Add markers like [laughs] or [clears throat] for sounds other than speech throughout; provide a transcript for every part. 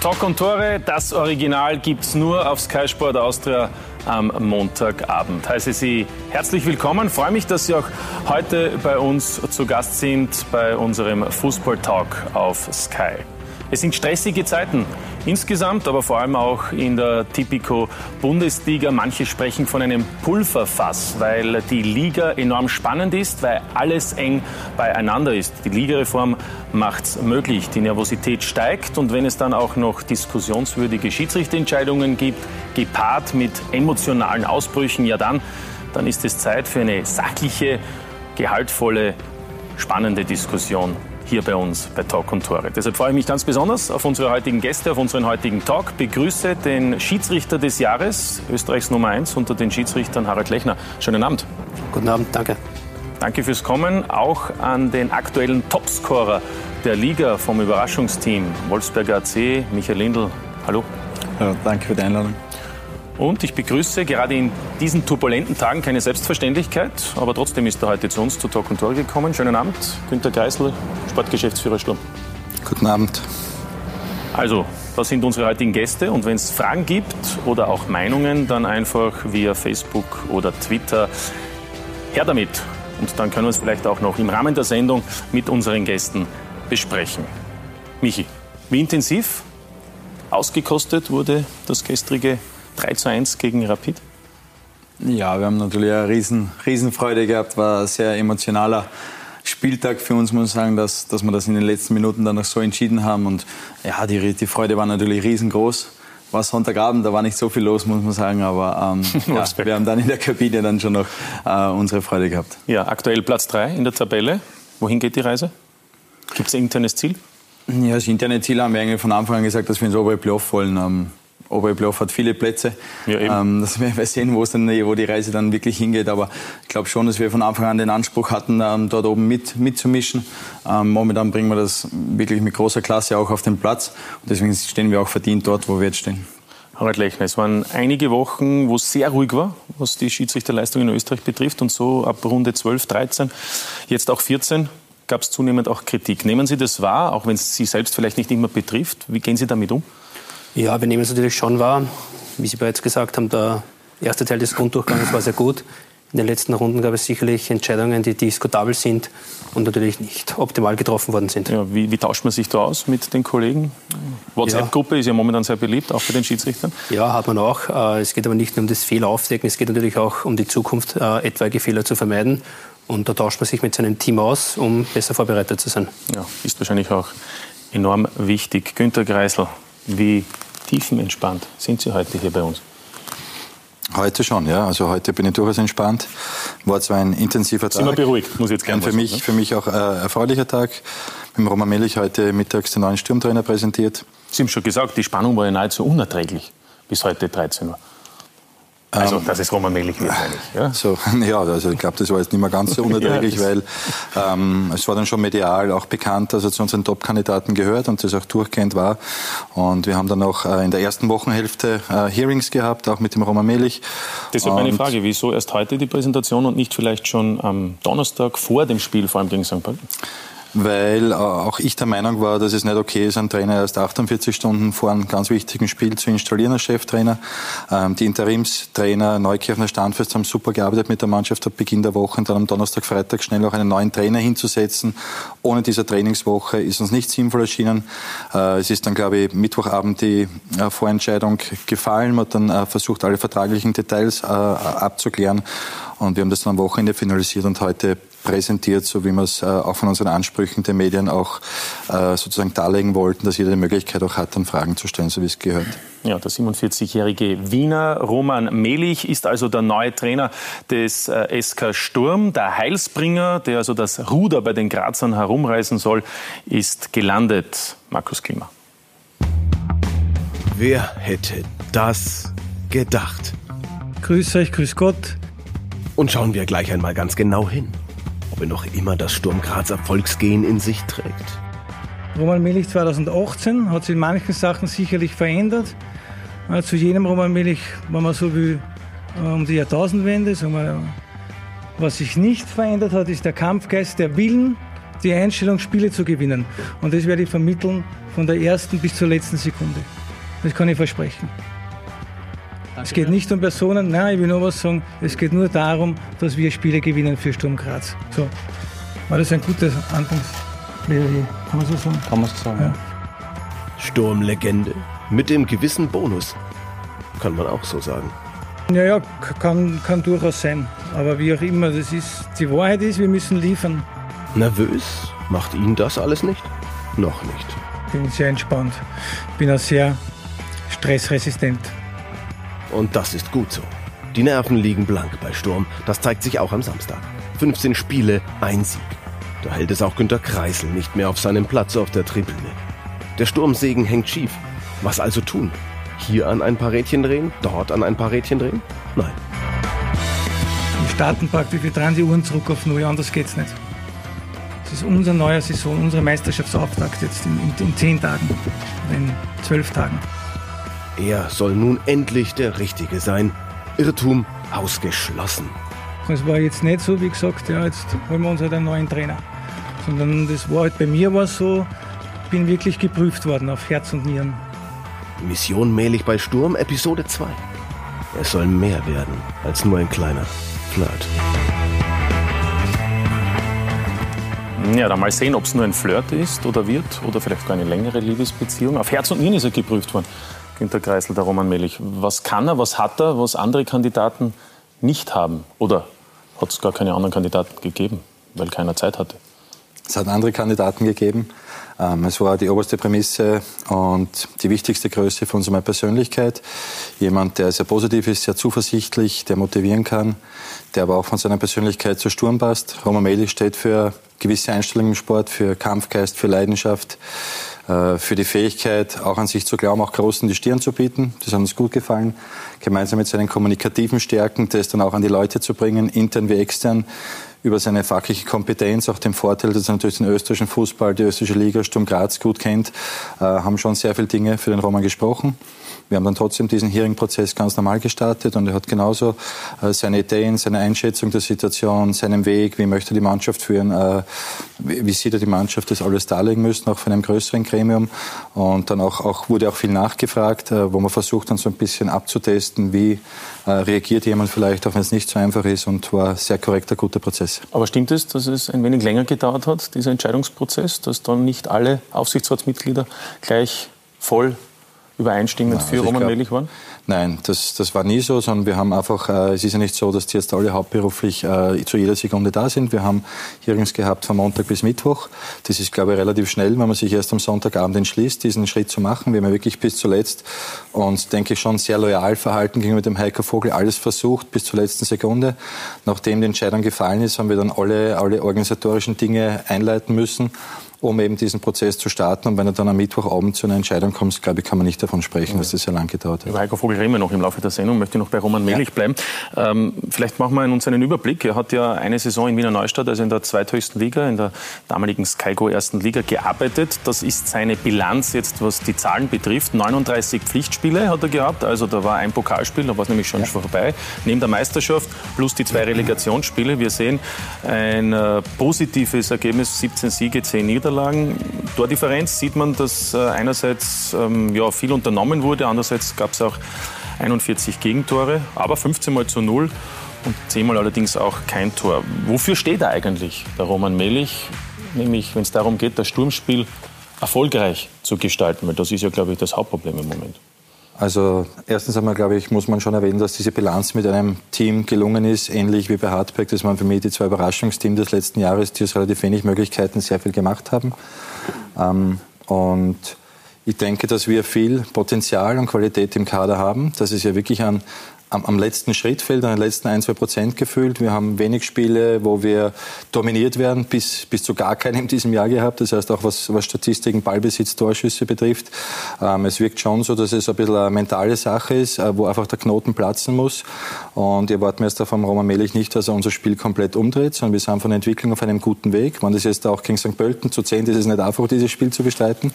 Talk und Tore, das Original gibt es nur auf Sky Sport Austria am Montagabend. Heiße Sie herzlich willkommen. Freue mich, dass Sie auch heute bei uns zu Gast sind bei unserem Fußball Talk auf Sky. Es sind stressige Zeiten insgesamt, aber vor allem auch in der Tipico Bundesliga. Manche sprechen von einem Pulverfass, weil die Liga enorm spannend ist, weil alles eng beieinander ist. Die Ligareform macht es möglich, die Nervosität steigt und wenn es dann auch noch diskussionswürdige Schiedsrichterentscheidungen gibt, gepaart mit emotionalen Ausbrüchen, ja dann, dann ist es Zeit für eine sachliche, gehaltvolle, spannende Diskussion hier bei uns bei Talk und Tore. Deshalb freue ich mich ganz besonders auf unsere heutigen Gäste, auf unseren heutigen Talk. Begrüße den Schiedsrichter des Jahres, Österreichs Nummer 1 unter den Schiedsrichtern Harald Lechner. Schönen Abend. Guten Abend, danke. Danke fürs Kommen. Auch an den aktuellen Topscorer der Liga vom Überraschungsteam, Wolfsberger AC, Michael Lindl. Hallo. Ja, danke für die Einladung. Und ich begrüße gerade in diesen turbulenten Tagen keine Selbstverständlichkeit, aber trotzdem ist er heute zu uns zu Talk und Tor gekommen. Schönen Abend, Günter Geisel, Sportgeschäftsführer Sturm. Guten Abend. Also, das sind unsere heutigen Gäste und wenn es Fragen gibt oder auch Meinungen, dann einfach via Facebook oder Twitter her damit. Und dann können wir es vielleicht auch noch im Rahmen der Sendung mit unseren Gästen besprechen. Michi, wie intensiv ausgekostet wurde das gestrige 3 zu 1 gegen Rapid? Ja, wir haben natürlich eine riesen, Riesenfreude gehabt, war ein sehr emotionaler Spieltag für uns, muss ich sagen, dass, dass wir das in den letzten Minuten dann noch so entschieden haben. Und ja, die, die Freude war natürlich riesengroß. War Sonntagabend, da war nicht so viel los, muss man sagen, aber ähm, [laughs] ja, wir haben dann in der Kabine dann schon noch äh, unsere Freude gehabt. Ja, aktuell Platz 3 in der Tabelle. Wohin geht die Reise? Gibt es ein internes Ziel? Ja, das interne Ziel haben wir eigentlich von Anfang an gesagt, dass wir ins obere Playoff wollen. Ähm, Oberbluff hat viele Plätze. Ja, ähm, das werden wir sehen, wo, dann, wo die Reise dann wirklich hingeht. Aber ich glaube schon, dass wir von Anfang an den Anspruch hatten, ähm, dort oben mit, mitzumischen. Ähm, momentan bringen wir das wirklich mit großer Klasse auch auf den Platz. Und deswegen stehen wir auch verdient dort, wo wir jetzt stehen. Harald Lechner, es waren einige Wochen, wo es sehr ruhig war, was die Schiedsrichterleistung in Österreich betrifft. Und so ab Runde 12, 13, jetzt auch 14, gab es zunehmend auch Kritik. Nehmen Sie das wahr, auch wenn es Sie selbst vielleicht nicht immer betrifft? Wie gehen Sie damit um? Ja, wir nehmen es natürlich schon wahr. Wie Sie bereits gesagt haben, der erste Teil des Grunddurchgangs war sehr gut. In den letzten Runden gab es sicherlich Entscheidungen, die diskutabel sind und natürlich nicht optimal getroffen worden sind. Ja, wie, wie, tauscht man sich da aus mit den Kollegen? WhatsApp-Gruppe ist ja momentan sehr beliebt, auch bei den Schiedsrichtern. Ja, hat man auch. Äh, es geht aber nicht nur um das Fehleraufdecken, es geht natürlich auch um die Zukunft, äh, etwaige Fehler zu vermeiden. Und da tauscht man sich mit seinem Team aus, um besser vorbereitet zu sein. Ja, ist wahrscheinlich auch enorm wichtig. Günter Greisel, wie tiefenentspannt sind Sie heute hier bei uns? Heute schon, ja. Also heute bin ich durchaus entspannt. War zwar ein intensiver Tag. Wir beruhigt, muss ich jetzt gerne für mich, ne? für mich auch ein erfreulicher Tag. Mit dem Roman Melich heute mittags den neuen Sturmtrainer präsentiert. Sie haben schon gesagt, die Spannung war ja nahezu unerträglich bis heute 13 Uhr. Also, dass es Roman Melich wird, meine ich. Ja, so, [laughs] ja also ich glaube, das war jetzt nicht mehr ganz so [laughs] unerträglich, ja, weil ähm, es war dann schon medial auch bekannt, dass er zu unseren Top-Kandidaten gehört und das auch durchgehend war. Und wir haben dann auch äh, in der ersten Wochenhälfte äh, Hearings gehabt, auch mit dem Roman Melich. Deshalb meine Frage, wieso erst heute die Präsentation und nicht vielleicht schon am Donnerstag vor dem Spiel, vor allem gegen St. Pauli? Weil äh, auch ich der Meinung war, dass es nicht okay ist, einen Trainer erst 48 Stunden vor einem ganz wichtigen Spiel zu installieren als Cheftrainer. Ähm, die Interimstrainer Neukirchner Standfest haben super gearbeitet mit der Mannschaft ab Beginn der Woche und dann am Donnerstag, Freitag schnell auch einen neuen Trainer hinzusetzen. Ohne diese Trainingswoche ist uns nicht sinnvoll erschienen. Äh, es ist dann, glaube ich, Mittwochabend die äh, Vorentscheidung gefallen. Man hat dann versucht, alle vertraglichen Details abzuklären. Und wir haben das dann am Wochenende finalisiert und heute präsentiert, so wie wir es äh, auch von unseren Ansprüchen der Medien auch äh, sozusagen darlegen wollten, dass jeder die Möglichkeit auch hat, dann Fragen zu stellen, so wie es gehört. Ja, der 47-jährige Wiener Roman Melich ist also der neue Trainer des äh, SK Sturm. Der Heilsbringer, der also das Ruder bei den Grazern herumreißen soll, ist gelandet. Markus Klima. Wer hätte das gedacht? Grüß euch, grüß Gott. Und schauen wir gleich einmal ganz genau hin ob noch immer das Sturm Graz Erfolgsgehen in sich trägt. Roman Melich 2018 hat sich in manchen Sachen sicherlich verändert. Äh, zu jenem Roman Melich wenn man so wie äh, um die Jahrtausendwende. Was sich nicht verändert hat, ist der Kampfgeist, der Willen, die Einstellung, Spiele zu gewinnen. Und das werde ich vermitteln von der ersten bis zur letzten Sekunde. Das kann ich versprechen. Es geht nicht um Personen, nein, ich will nur was sagen. Es geht nur darum, dass wir Spiele gewinnen für Sturm Graz. So. War das ein gutes Anfangsplädoyer? Kann man so sagen? Kann man so sagen. Ja. Sturmlegende. Mit dem gewissen Bonus. Kann man auch so sagen. Ja, ja, kann, kann durchaus sein. Aber wie auch immer, das ist, die Wahrheit ist, wir müssen liefern. Nervös? Macht Ihnen das alles nicht? Noch nicht. Ich bin sehr entspannt. Ich bin auch sehr stressresistent. Und das ist gut so. Die Nerven liegen blank bei Sturm. Das zeigt sich auch am Samstag. 15 Spiele, ein Sieg. Da hält es auch Günter Kreisel nicht mehr auf seinem Platz auf der Tribüne. Der Sturmsegen hängt schief. Was also tun? Hier an ein paar Rädchen drehen? Dort an ein paar Rädchen drehen? Nein. Wir starten praktisch, wir drehen die Uhren zurück auf Null, anders geht's nicht. Das ist unser neuer Saison, unsere Meisterschaftsauftakt jetzt in, in, in zehn Tagen, in zwölf Tagen. Er soll nun endlich der Richtige sein. Irrtum ausgeschlossen. Es war jetzt nicht so, wie gesagt, ja, jetzt holen wir uns halt einen neuen Trainer. Sondern das war halt bei mir war so, ich bin wirklich geprüft worden auf Herz und Nieren. Mission Mählich bei Sturm, Episode 2. Es soll mehr werden als nur ein kleiner Flirt. Ja, dann mal sehen, ob es nur ein Flirt ist oder wird oder vielleicht gar eine längere Liebesbeziehung. Auf Herz und Nieren ist er geprüft worden. Günter Kreisel, der Roman Melich. Was kann er, was hat er, was andere Kandidaten nicht haben? Oder hat es gar keine anderen Kandidaten gegeben, weil keiner Zeit hatte? Es hat andere Kandidaten gegeben. Ähm, es war die oberste Prämisse und die wichtigste Größe uns meine Persönlichkeit. Jemand, der sehr positiv ist, sehr zuversichtlich, der motivieren kann, der aber auch von seiner Persönlichkeit zu Sturm passt. Roman Melich steht für gewisse Einstellungen im Sport, für Kampfgeist, für Leidenschaft, für die Fähigkeit, auch an sich zu glauben, auch Großen die Stirn zu bieten. Das hat uns gut gefallen. Gemeinsam mit seinen kommunikativen Stärken, das dann auch an die Leute zu bringen, intern wie extern, über seine fachliche Kompetenz, auch den Vorteil, dass er natürlich den österreichischen Fußball, die österreichische Liga, Sturm Graz gut kennt, äh, haben schon sehr viele Dinge für den Roman gesprochen. Wir haben dann trotzdem diesen Hearing-Prozess ganz normal gestartet und er hat genauso äh, seine Ideen, seine Einschätzung der Situation, seinen Weg, wie möchte die Mannschaft führen, äh, wie, sieht er die Mannschaft, das alles darlegen müssen, auch von einem größeren Gremium. Und dann auch, auch wurde auch viel nachgefragt, äh, wo man versucht dann so ein bisschen abzutesten, wie äh, reagiert jemand vielleicht, auch wenn es nicht so einfach ist und war sehr korrekter, guter Prozess. Aber stimmt es, dass es ein wenig länger gedauert hat, dieser Entscheidungsprozess, dass dann nicht alle Aufsichtsratsmitglieder gleich voll übereinstimmend für also Roman Melich waren? Nein, das, das war nie so, sondern wir haben einfach, äh, es ist ja nicht so, dass die jetzt alle hauptberuflich äh, zu jeder Sekunde da sind. Wir haben Hearings gehabt von Montag bis Mittwoch. Das ist, glaube ich, relativ schnell, wenn man sich erst am Sonntagabend entschließt, diesen Schritt zu machen. Wir haben ja wirklich bis zuletzt uns, denke ich, schon sehr loyal verhalten gegenüber dem Heiko Vogel, alles versucht bis zur letzten Sekunde. Nachdem die Entscheidung gefallen ist, haben wir dann alle, alle organisatorischen Dinge einleiten müssen um eben diesen Prozess zu starten. Und wenn er dann am Mittwochabend zu einer Entscheidung kommt, glaube ich, kann man nicht davon sprechen, dass das sehr lang gedauert hat. Über Heiko Vogel reden wir noch im Laufe der Sendung, möchte noch bei Roman Melich ja. bleiben. Ähm, vielleicht machen wir uns einen Überblick. Er hat ja eine Saison in Wiener Neustadt, also in der zweithöchsten Liga, in der damaligen Skygo ersten Liga gearbeitet. Das ist seine Bilanz jetzt, was die Zahlen betrifft. 39 Pflichtspiele hat er gehabt, also da war ein Pokalspiel, da war es nämlich schon ja. vorbei. Neben der Meisterschaft plus die zwei Relegationsspiele. Wir sehen ein äh, positives Ergebnis, 17 Siege, 10 Niederlagen. Niederlagen. Tordifferenz sieht man, dass äh, einerseits ähm, ja, viel unternommen wurde, andererseits gab es auch 41 Gegentore, aber 15 mal zu 0 und 10 mal allerdings auch kein Tor. Wofür steht er eigentlich, der Roman Melich? Nämlich, wenn es darum geht, das Sturmspiel erfolgreich zu gestalten, weil das ist ja, glaube ich, das Hauptproblem im Moment. Also erstens einmal, glaube ich, muss man schon erwähnen, dass diese Bilanz mit einem Team gelungen ist, ähnlich wie bei Hartberg. Das waren für mich die zwei Überraschungsteams des letzten Jahres, die aus relativ wenig Möglichkeiten sehr viel gemacht haben. Ähm, und ich denke, dass wir viel Potenzial und Qualität im Kader haben, dass es ja wirklich an, am, am letzten Schritt fehlt, an den letzten ein, zwei Prozent gefühlt. Wir haben wenig Spiele, wo wir dominiert werden, bis, bis zu gar keinen in diesem Jahr gehabt. Das heißt auch, was, was Statistiken, Ballbesitz, Torschüsse betrifft. Ähm, es wirkt schon so, dass es ein bisschen eine mentale Sache ist, äh, wo einfach der Knoten platzen muss. Und ich erwarte mir jetzt vom Roman Melich nicht, dass er unser Spiel komplett umdreht, sondern wir sind von der Entwicklung auf einem guten Weg. Wenn das jetzt auch gegen St. Pölten zu zehn ist es nicht einfach, dieses Spiel zu bestreiten.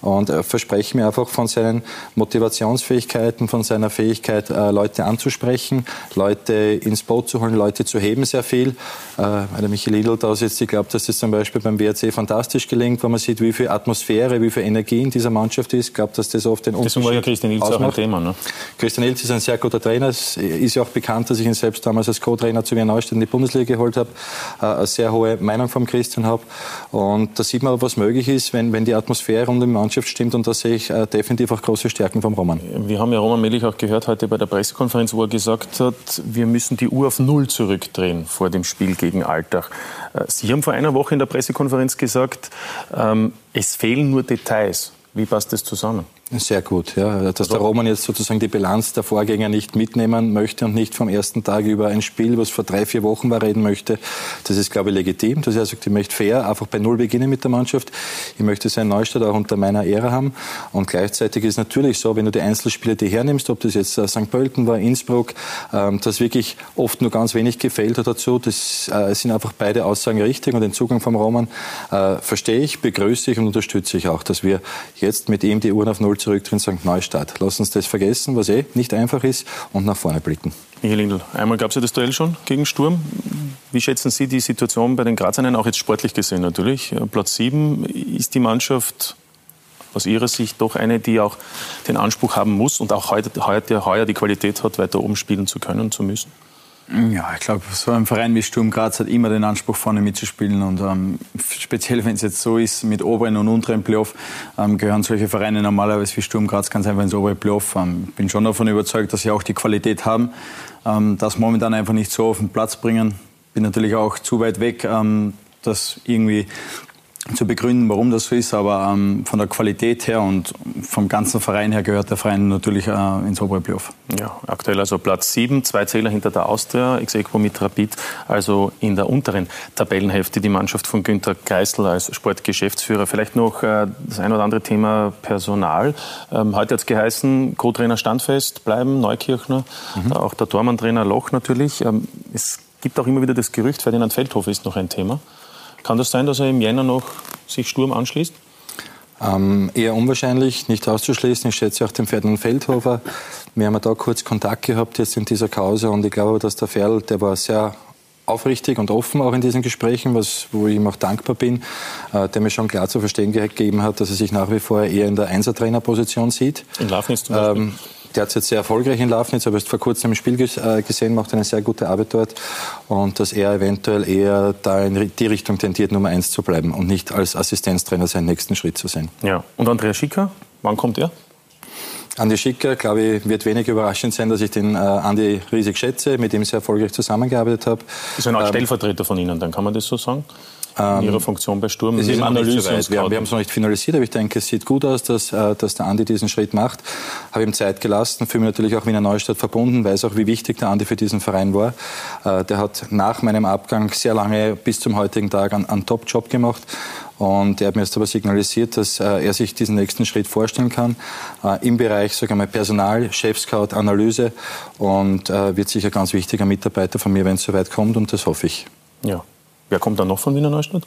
Und äh, verspreche mir einfach von seinen Motivationsfähigkeiten, von seiner Fähigkeit, äh, Leute anzunehmen, anzusprechen, Leute ins Boot zu holen, Leute zu heben sehr viel. Äh, der Michael da sitzt, ich glaube, dass das zum Beispiel beim WRC fantastisch gelingt, wenn man sieht, wie viel Atmosphäre, wie viel Energie in dieser Mannschaft ist. Ich glaube, dass das oft den Unterschied Deswegen war ja Christian Ilz auch ein Thema. Ne? Christian Ilz ist ein sehr guter Trainer. Es ist ja auch bekannt, dass ich ihn selbst damals als Co-Trainer zu Wien Neustadt in die Bundesliga geholt habe. Äh, eine sehr hohe Meinung vom Christian habe. Und da sieht man, was möglich ist, wenn, wenn die Atmosphäre rund um die Mannschaft stimmt. Und da sehe ich äh, definitiv auch große Stärken vom Roman. Wir haben ja Roman Melich auch gehört heute bei der Pressekonferenz, wo er gesagt hat, wir müssen die Uhr auf Null zurückdrehen vor dem Spiel gegen Alltag. Äh, Sie haben vor einer Woche in der Pressekonferenz gesagt, ähm, es fehlen nur Details. Wie passt das zusammen? Sehr gut, ja. Dass der Roman jetzt sozusagen die Bilanz der Vorgänger nicht mitnehmen möchte und nicht vom ersten Tag über ein Spiel, was vor drei, vier Wochen war, reden möchte, das ist, glaube ich, legitim. Das heißt, ich möchte fair einfach bei Null beginnen mit der Mannschaft. Ich möchte seinen Neustart auch unter meiner Ehre haben. Und gleichzeitig ist es natürlich so, wenn du die Einzelspiele die hernimmst, ob das jetzt äh, St. Pölten war, Innsbruck, ähm, dass wirklich oft nur ganz wenig gefehlt hat dazu. Das äh, sind einfach beide Aussagen richtig und den Zugang vom Roman äh, verstehe ich, begrüße ich und unterstütze ich auch, dass wir jetzt mit ihm die Uhren auf Null zurück drin St. Neustadt. Lass uns das vergessen, was eh nicht einfach ist, und nach vorne blicken. Michael Lindl, einmal gab es ja das Duell schon gegen Sturm. Wie schätzen Sie die Situation bei den Grazern auch jetzt sportlich gesehen natürlich? Platz 7 ist die Mannschaft aus Ihrer Sicht doch eine, die auch den Anspruch haben muss und auch heute, heute, heuer die Qualität hat, weiter oben spielen zu können und zu müssen? Ja, ich glaube, so ein Verein wie Sturm Graz hat immer den Anspruch, vorne mitzuspielen. Und ähm, speziell, wenn es jetzt so ist, mit oberen und unteren Playoff, ähm, gehören solche Vereine normalerweise wie Sturm Graz ganz einfach ins obere Playoff. Ähm, bin schon davon überzeugt, dass sie auch die Qualität haben, ähm, das momentan einfach nicht so auf den Platz bringen. Bin natürlich auch zu weit weg, ähm, das irgendwie zu begründen, warum das so ist, aber ähm, von der Qualität her und vom ganzen Verein her gehört der Verein natürlich äh, ins obere Playoff. Ja, aktuell also Platz 7, zwei Zähler hinter der Austria, ex equo mit Rapid, also in der unteren Tabellenhälfte die Mannschaft von Günter Kreisel als Sportgeschäftsführer. Vielleicht noch äh, das ein oder andere Thema Personal. Ähm, heute hat es geheißen, Co-Trainer Standfest bleiben, Neukirchner, mhm. auch der Tormann-Trainer Loch natürlich. Ähm, es gibt auch immer wieder das Gerücht, Ferdinand Feldhofer ist noch ein Thema. Kann das sein, dass er im Jänner noch sich Sturm anschließt? Ähm, eher unwahrscheinlich, nicht auszuschließen. Ich schätze auch den Ferdinand Feldhofer. Wir haben ja da kurz Kontakt gehabt jetzt in dieser Kause und ich glaube, dass der Ferl, der war sehr aufrichtig und offen auch in diesen Gesprächen, was, wo ich ihm auch dankbar bin, äh, der mir schon klar zu verstehen gegeben hat, dass er sich nach wie vor eher in der Einsertrainerposition sieht. In Lafnitz zum Beispiel? Ähm, der hat jetzt sehr erfolgreich in Lafnitz, aber erst vor kurzem im Spiel äh, gesehen, macht eine sehr gute Arbeit dort. Und dass er eventuell eher da in die Richtung tendiert, Nummer eins zu bleiben und nicht als Assistenztrainer seinen nächsten Schritt zu sehen. Ja. Und Andrea Schicker, wann kommt er? Andi Schicker, glaube ich, wird wenig überraschend sein, dass ich den äh, Andi riesig schätze, mit dem ich sehr erfolgreich zusammengearbeitet habe. Ist ein Art ähm, Stellvertreter von Ihnen, dann kann man das so sagen? In Ihrer ähm, Funktion bei Sturm? Ist Analyse so wir, wir, haben es noch nicht finalisiert, aber ich denke, es sieht gut aus, dass, äh, dass der Andi diesen Schritt macht. Habe ihm Zeit gelassen, fühle mich natürlich auch Wiener Neustadt verbunden, weiß auch, wie wichtig der Andi für diesen Verein war. Äh, der hat nach meinem Abgang sehr lange bis zum heutigen Tag einen, einen Top-Job gemacht. Und er hat mir jetzt aber signalisiert, dass äh, er sich diesen nächsten Schritt vorstellen kann äh, im Bereich, ich mal, Personal, Chefscout, Analyse und äh, wird sicher ganz wichtiger Mitarbeiter von mir, wenn es soweit kommt und das hoffe ich. Ja, Wer kommt dann noch von Wiener Neustadt?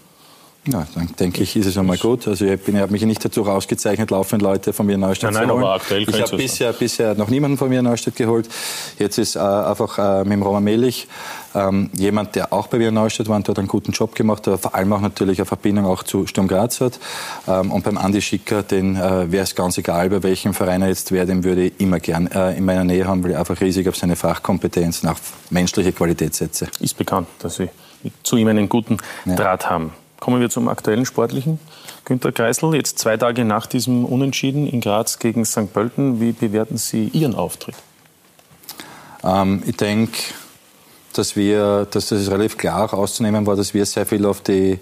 Ja, dann denke ich, ist es einmal gut. Also ich, ich habe mich nicht dazu ausgezeichnet, laufend Leute von Wiener Neustadt nein, nein, zu holen. Aber aktuell ich habe bisher, bisher noch niemanden von Wiener Neustadt geholt. Jetzt ist äh, einfach äh, mit dem Roman Melich ähm, jemand, der auch bei Wiener Neustadt war und dort einen guten Job gemacht hat, vor allem auch natürlich eine Verbindung auch zu Sturm Graz hat. Ähm, und beim Andi Schicker, den äh, wäre es ganz egal, bei welchem Verein er jetzt wäre, den würde ich immer gern äh, in meiner Nähe haben, weil ich einfach riesig auf seine Fachkompetenz und auch menschliche Qualität setze. Ist bekannt, dass Sie zu ihm einen guten ja. Draht haben. Kommen wir zum aktuellen Sportlichen. Günter Kreisel, jetzt zwei Tage nach diesem Unentschieden in Graz gegen St. Pölten, wie bewerten Sie Ihren Auftritt? Ähm, ich denke, dass wir, dass das relativ klar auszunehmen war, dass wir sehr viel auf die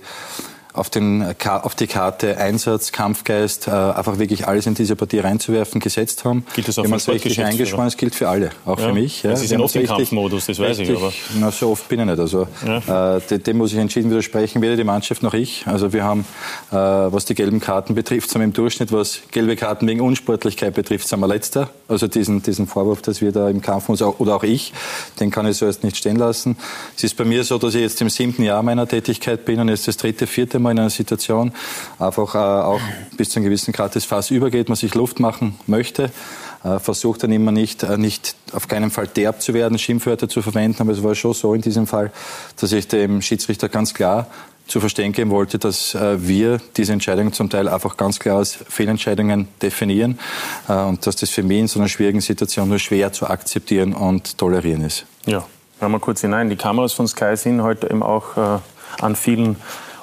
auf, den, auf die Karte Einsatz, Kampfgeist, äh, einfach wirklich alles in diese Partie reinzuwerfen, gesetzt haben. Gilt das auch für richtig eingespannt, es gilt für alle, auch ja. für mich. Ja. Sie sind oft im Kampfmodus, das weiß richtig, ich. Aber. Na, so oft bin ich nicht. Also, ja. äh, dem, dem, muss ich entschieden widersprechen, weder die Mannschaft noch ich. Also wir haben, äh, was die gelben Karten betrifft, sind wir im Durchschnitt, was gelbe Karten wegen Unsportlichkeit betrifft, sind wir letzter. Also diesen, diesen Vorwurf, dass wir da im Kampfmodus, oder auch ich, den kann ich so erst nicht stehen lassen. Es ist bei mir so, dass ich jetzt im siebten Jahr meiner Tätigkeit bin und jetzt das dritte, vierte Mal in einer Situation einfach äh, auch bis zu einem gewissen Grad das Fass übergeht, man sich Luft machen möchte. äh, versuche dann immer nicht, äh, nicht auf keinen Fall derb zu werden, Schimpfwörter zu verwenden, aber es war schon so in diesem Fall, dass ich dem Schiedsrichter ganz klar zu verstehen geben wollte, dass wir diese Entscheidungen zum Teil einfach ganz klar als Fehlentscheidungen definieren und dass das für mich in so einer schwierigen Situation nur schwer zu akzeptieren und tolerieren ist. Ja, hören wir kurz hinein. Die Kameras von Sky sind heute eben auch an vielen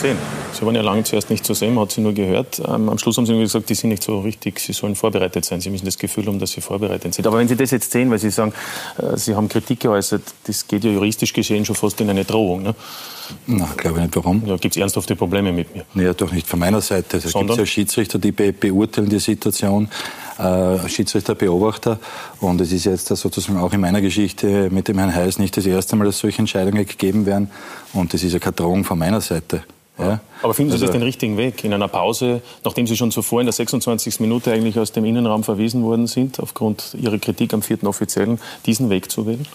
sehen. Sie waren ja lange zuerst nicht zu sehen, man hat sie nur gehört. Ähm, am Schluss haben sie gesagt, die sind nicht so richtig, sie sollen vorbereitet sein. Sie müssen das Gefühl haben, dass sie vorbereitet sind. Aber wenn Sie das jetzt sehen, weil Sie sagen, äh, Sie haben Kritik geäußert, das geht ja juristisch gesehen schon fast in eine Drohung. Ne? Na, glaube ich nicht. Warum? Ja, gibt es ernsthafte Probleme mit mir? Ja, doch nicht von meiner Seite. Es gibt ja Schiedsrichter, die be beurteilen die Situation, äh, Schiedsrichter, Beobachter. Und es ist jetzt sozusagen auch in meiner Geschichte mit dem Herrn Heiß nicht das erste Mal, dass solche Entscheidungen gegeben werden. Und das ist ja keine Drohung von meiner Seite. Ja. Aber finden Sie also, das den richtigen Weg, in einer Pause, nachdem Sie schon zuvor in der 26. Minute eigentlich aus dem Innenraum verwiesen worden sind, aufgrund Ihrer Kritik am vierten Offiziellen, diesen Weg zu wählen?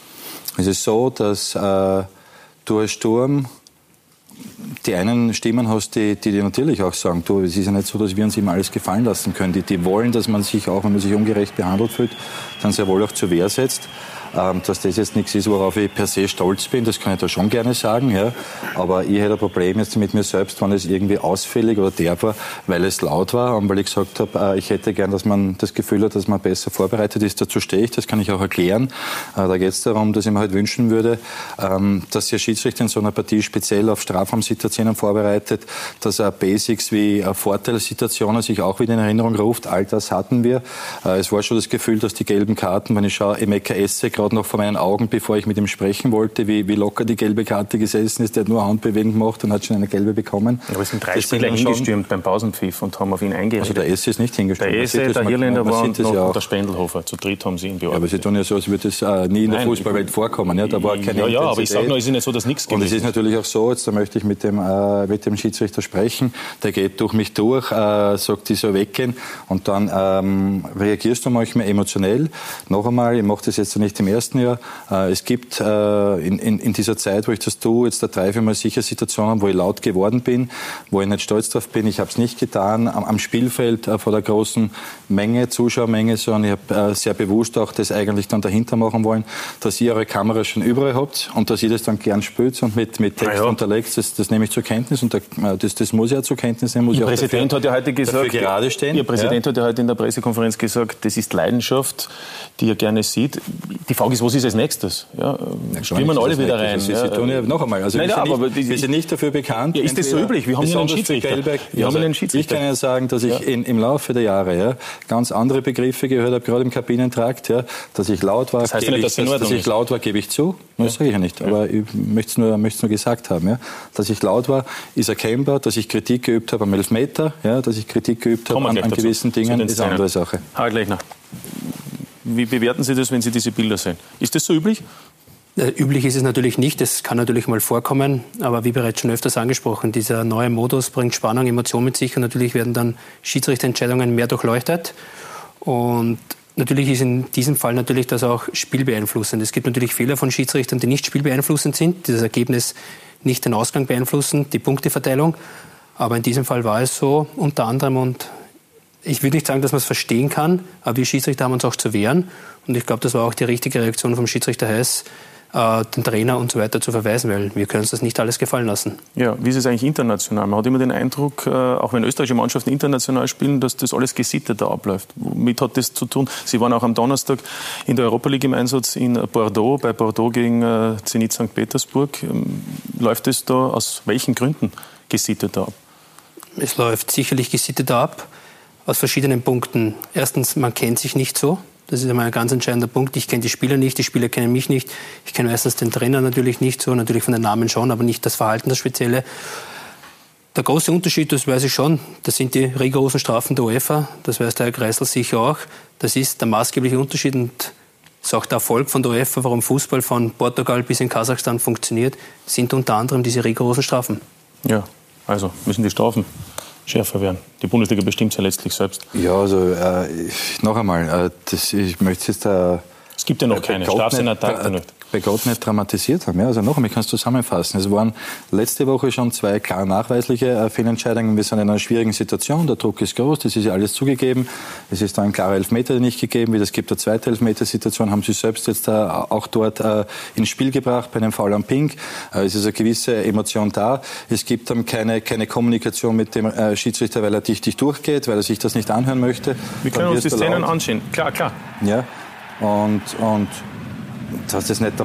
Es ist so, dass äh, du als Sturm die einen Stimmen hast, die, die dir natürlich auch sagen, du, es ist ja nicht so, dass wir uns immer alles gefallen lassen können. Die, die wollen, dass man sich auch, wenn man sich ungerecht behandelt fühlt, dann sehr wohl auch zur Wehr setzt. Ähm, dass das jetzt nichts ist, worauf ich per se stolz bin, das kann ich da schon gerne sagen. Ja. Aber ich hätte ein Problem jetzt mit mir selbst, wenn es irgendwie ausfällig oder derb war, weil es laut war und weil ich gesagt habe, äh, ich hätte gern, dass man das Gefühl hat, dass man besser vorbereitet ist. Dazu stehe ich, das kann ich auch erklären. Äh, da geht es darum, dass ich mir halt wünschen würde, ähm, dass der Schiedsrichter in so einer Partie speziell auf Strafraumsituationen vorbereitet, dass er Basics wie Vorteilssituationen sich auch wieder in Erinnerung ruft. All das hatten wir. Äh, es war schon das Gefühl, dass die gelben Karten, wenn ich schaue, Emeka Essek gerade noch vor meinen Augen, bevor ich mit ihm sprechen wollte, wie, wie locker die gelbe Karte gesessen ist. Der hat nur Handbewegungen gemacht und hat schon eine gelbe bekommen. Aber es sind drei das Spieler hingestürmt beim Pausenpfiff und haben auf ihn eingeredet. Also der Esse ist nicht hingestürmt. Der Esse, der Hirländer war und, ja der Spendelhofer. Zu dritt haben sie ihn beobachtet. Ja, aber sie tun ja so, als würde das äh, nie in der Nein, Fußballwelt vorkommen. Ja, da war keine ja, ja, aber ich sage nur, es ist nicht so, dass nichts gewesen Und es ist natürlich auch so, jetzt da möchte ich mit dem, äh, mit dem Schiedsrichter sprechen, der geht durch mich durch, äh, sagt, die soll weggehen und dann ähm, reagierst du manchmal emotionell. Noch einmal, ich mache das jetzt nicht im ersten Jahr, äh, es gibt äh, in, in, in, dieser Zeit, wo ich das tue, jetzt da drei, vier Mal sicher Situationen, wo ich laut geworden bin, wo ich nicht stolz drauf bin. Ich habe es nicht getan am, am Spielfeld äh, vor der großen Menge, Zuschauermenge, sondern ich habe sehr bewusst auch das eigentlich dann dahinter machen wollen, dass ihr eure Kamera schon überall habt und dass ihr das dann gern spült und mit, mit Text ja. unterlegt. Das, das nehme ich zur Kenntnis und das, das muss ich ja zur Kenntnis nehmen. Muss Ihr Präsident hat ja heute gesagt, gerade stehen. Ihr Präsident ja. hat ja heute in der Pressekonferenz gesagt, das ist Leidenschaft, die er gerne sieht. Die Frage ist, was ist als nächstes? Ja, stürmen alle wieder rein. Sie, tun ja noch einmal. Also Nein, wir, sind aber nicht, wir sind nicht dafür bekannt. Ja, ist das so üblich? Wir haben ja einen Schiedsrichter. Wir haben einen Schiedsrichter. Ich kann ja sagen, dass ich in, im Laufe der Jahre ja, ganz andere Begriffe gehört habe, gerade im Kabinentrakt. Ja, dass ich laut war, das heißt nicht, ich, dass, dass ich laut war, gebe ich zu. Das sage ich ja nicht. Aber ich möchte es nur, nur gesagt haben. Ja. Dass ich laut war, ist erkennbar. Dass ich Kritik geübt habe am Elfmeter, ja, dass ich Kritik geübt habe an, an gewissen Dingen, ist eine andere Sache. Harald Lechner. Wie bewerten Sie das, wenn Sie diese Bilder sehen? Ist das so üblich? Üblich ist es natürlich nicht, das kann natürlich mal vorkommen, aber wie bereits schon öfters angesprochen, dieser neue Modus bringt Spannung, Emotion mit sich und natürlich werden dann Schiedsrichterentscheidungen mehr durchleuchtet und natürlich ist in diesem Fall natürlich das auch spielbeeinflussend. Es gibt natürlich Fehler von Schiedsrichtern, die nicht spielbeeinflussend sind, die das Ergebnis nicht den Ausgang beeinflussen, die Punkteverteilung, aber in diesem Fall war es so, unter anderem und ich würde nicht sagen, dass man es verstehen kann, aber wir Schiedsrichter haben uns auch zu wehren. Und ich glaube, das war auch die richtige Reaktion vom Schiedsrichter Heiß, äh, den Trainer und so weiter zu verweisen, weil wir können uns das nicht alles gefallen lassen. Ja, wie ist es eigentlich international? Man hat immer den Eindruck, äh, auch wenn österreichische Mannschaften international spielen, dass das alles gesitteter abläuft. Womit hat das zu tun? Sie waren auch am Donnerstag in der Europa League im Einsatz in Bordeaux, bei Bordeaux gegen äh, Zenit St. Petersburg. Ähm, läuft es da aus welchen Gründen gesitteter ab? Es läuft sicherlich gesitteter ab aus verschiedenen Punkten. Erstens, man kennt sich nicht so. Das ist einmal ein ganz entscheidender Punkt. Ich kenne die Spieler nicht, die Spieler kennen mich nicht. Ich kenne meistens den Trainer natürlich nicht so, natürlich von den Namen schon, aber nicht das Verhalten, das Spezielle. Der große Unterschied, das weiß ich schon, das sind die rigorosen Strafen der UEFA. Das weiß der Herr Kreisel sicher auch. Das ist der maßgebliche Unterschied und ist auch der Erfolg von der UEFA, warum Fußball von Portugal bis in Kasachstan funktioniert, sind unter anderem diese rigorosen Strafen. Ja, also müssen die Strafen schärfer werden. Die Bundesliga bestimmt ja letztlich selbst. Ja, also äh, noch einmal, äh, das, ich möchte jetzt da. Äh, es gibt ja noch keine. Strafs in Attack nicht bei Gott nicht dramatisiert haben. Ja, also noch einmal, ich kann es zusammenfassen. Es waren letzte Woche schon zwei klar nachweisliche äh, Fehlentscheidungen. Wir sind in einer schwierigen Situation. Der Druck ist groß. Das ist ja alles zugegeben. Es ist da ein klarer Elfmeter nicht gegeben. Wie das gibt, eine zweite Elfmetersituation haben Sie selbst jetzt äh, auch dort äh, ins Spiel gebracht bei einem Foul am Pink. Es ist eine gewisse Emotion da. Es gibt dann keine, keine Kommunikation mit dem Schiedsrichter, weil er dichtig durchgeht, weil er sich das nicht anhören möchte. Wir können uns die Szenen anschauen. Klar, klar. Ja. Und, und dass das nicht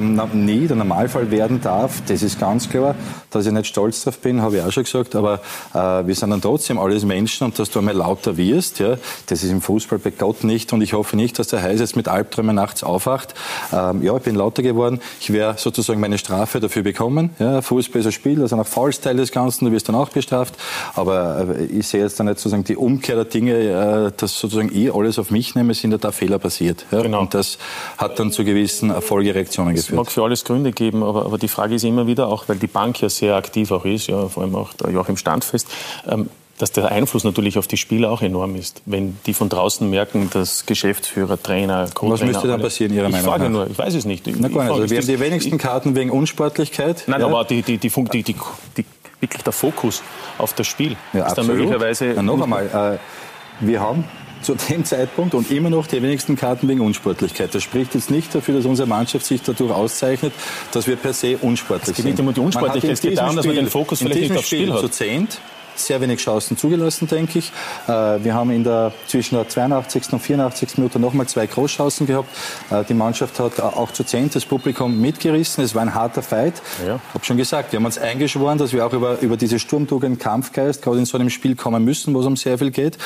der Normalfall werden darf, das ist ganz klar. Dass ich nicht stolz darauf bin, habe ich auch schon gesagt, aber äh, wir sind dann trotzdem alles Menschen und dass du einmal lauter wirst, ja, das ist im Fußball bei Gott nicht und ich hoffe nicht, dass der Heiß jetzt mit Albträumen nachts aufwacht. Ähm, ja, ich bin lauter geworden, ich werde sozusagen meine Strafe dafür bekommen. Ja, Fußball ist ein Spiel, also nach Fallsteil des Ganzen, du wirst dann auch bestraft, aber äh, ich sehe jetzt dann nicht sozusagen die Umkehr der Dinge, äh, dass sozusagen ich alles auf mich nehme, sind da Fehler passiert. Ja? Genau. Und das hat dann zu gewissen Erfolgereaktionen geführt. Es mag für alles Gründe geben, aber, aber die Frage ist immer wieder, auch weil die Bank ja sehr aktiv auch ist, ja, vor allem auch der Joachim Standfest, ähm, dass der Einfluss natürlich auf die Spieler auch enorm ist. Wenn die von draußen merken, dass Geschäftsführer, Trainer, Co Was müsste dann passieren, Ihrer Meinung nach? Ich frage nur, ich weiß es nicht. Na gut, also wir haben die wenigsten Karten wegen Unsportlichkeit. Nein, ja? aber die, die, die, die, die, die, wirklich der Fokus auf das Spiel ja, ist dann möglicherweise... Na, noch einmal, äh, wir haben zu dem Zeitpunkt und immer noch die wenigsten Karten wegen Unsportlichkeit. Das spricht jetzt nicht dafür, dass unsere Mannschaft sich dadurch auszeichnet, dass wir per se unsportlich sind. Es geht nicht um die Unsportlichkeit, es geht darum, dass man den Fokus vielleicht nicht aufs Spiel, Spiel hat. Zu zehnt sehr wenig Chancen zugelassen, denke ich. Äh, wir haben in der, zwischen der 82. und 84. Minute nochmal zwei Großchancen gehabt. Äh, die Mannschaft hat auch zu zehn das Publikum mitgerissen. Es war ein harter Fight. Ja. Ich habe schon gesagt, wir haben uns eingeschworen, dass wir auch über, über diese Sturmtugend, Kampfgeist gerade in so einem Spiel kommen müssen, wo es um sehr viel geht.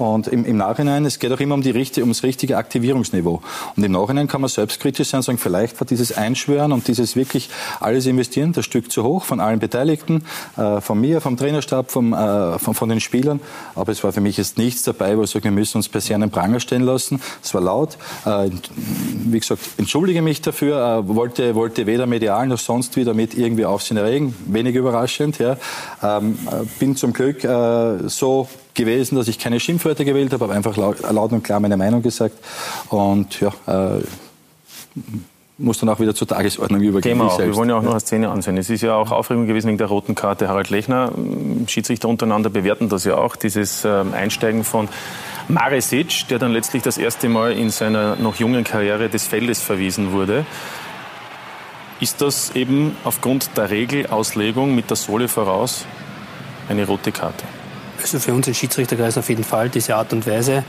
Und im, im Nachhinein, es geht auch immer um, die, ums richtige Aktivierungsniveau. Und im Nachhinein kann man selbstkritisch sein und sagen, vielleicht war dieses Einschwören und dieses wirklich alles investieren, das Stück zu hoch von allen Beteiligten, äh, von mir, vom Trainerstab, vom äh, von, von, den Spielern. Aber es war für mich jetzt nichts dabei, wo ich sage, wir müssen uns per se einen Pranger stellen lassen. Es war laut. Äh, wie gesagt, entschuldige mich dafür. Äh, wollte, wollte weder medial noch sonst wie damit irgendwie Aufsehen erregen. Wenig überraschend. Ja. Ähm, äh, bin zum Glück äh, so gewesen, dass ich keine Schimpfwörter gewählt habe, aber einfach laut, laut und klar meine Meinung gesagt. Und ja, äh, muss dann auch wieder zur Tagesordnung übergehen. Thema auch. Wir wollen ja auch noch eine Szene ansehen. Es ist ja auch Aufregung gewesen wegen der roten Karte. Harald Lechner, Schiedsrichter untereinander bewerten das ja auch, dieses ähm, Einsteigen von Maresic, der dann letztlich das erste Mal in seiner noch jungen Karriere des Feldes verwiesen wurde. Ist das eben aufgrund der Regelauslegung mit der Sohle voraus eine rote Karte? Also für uns im Schiedsrichterkreis auf jeden Fall diese Art und Weise,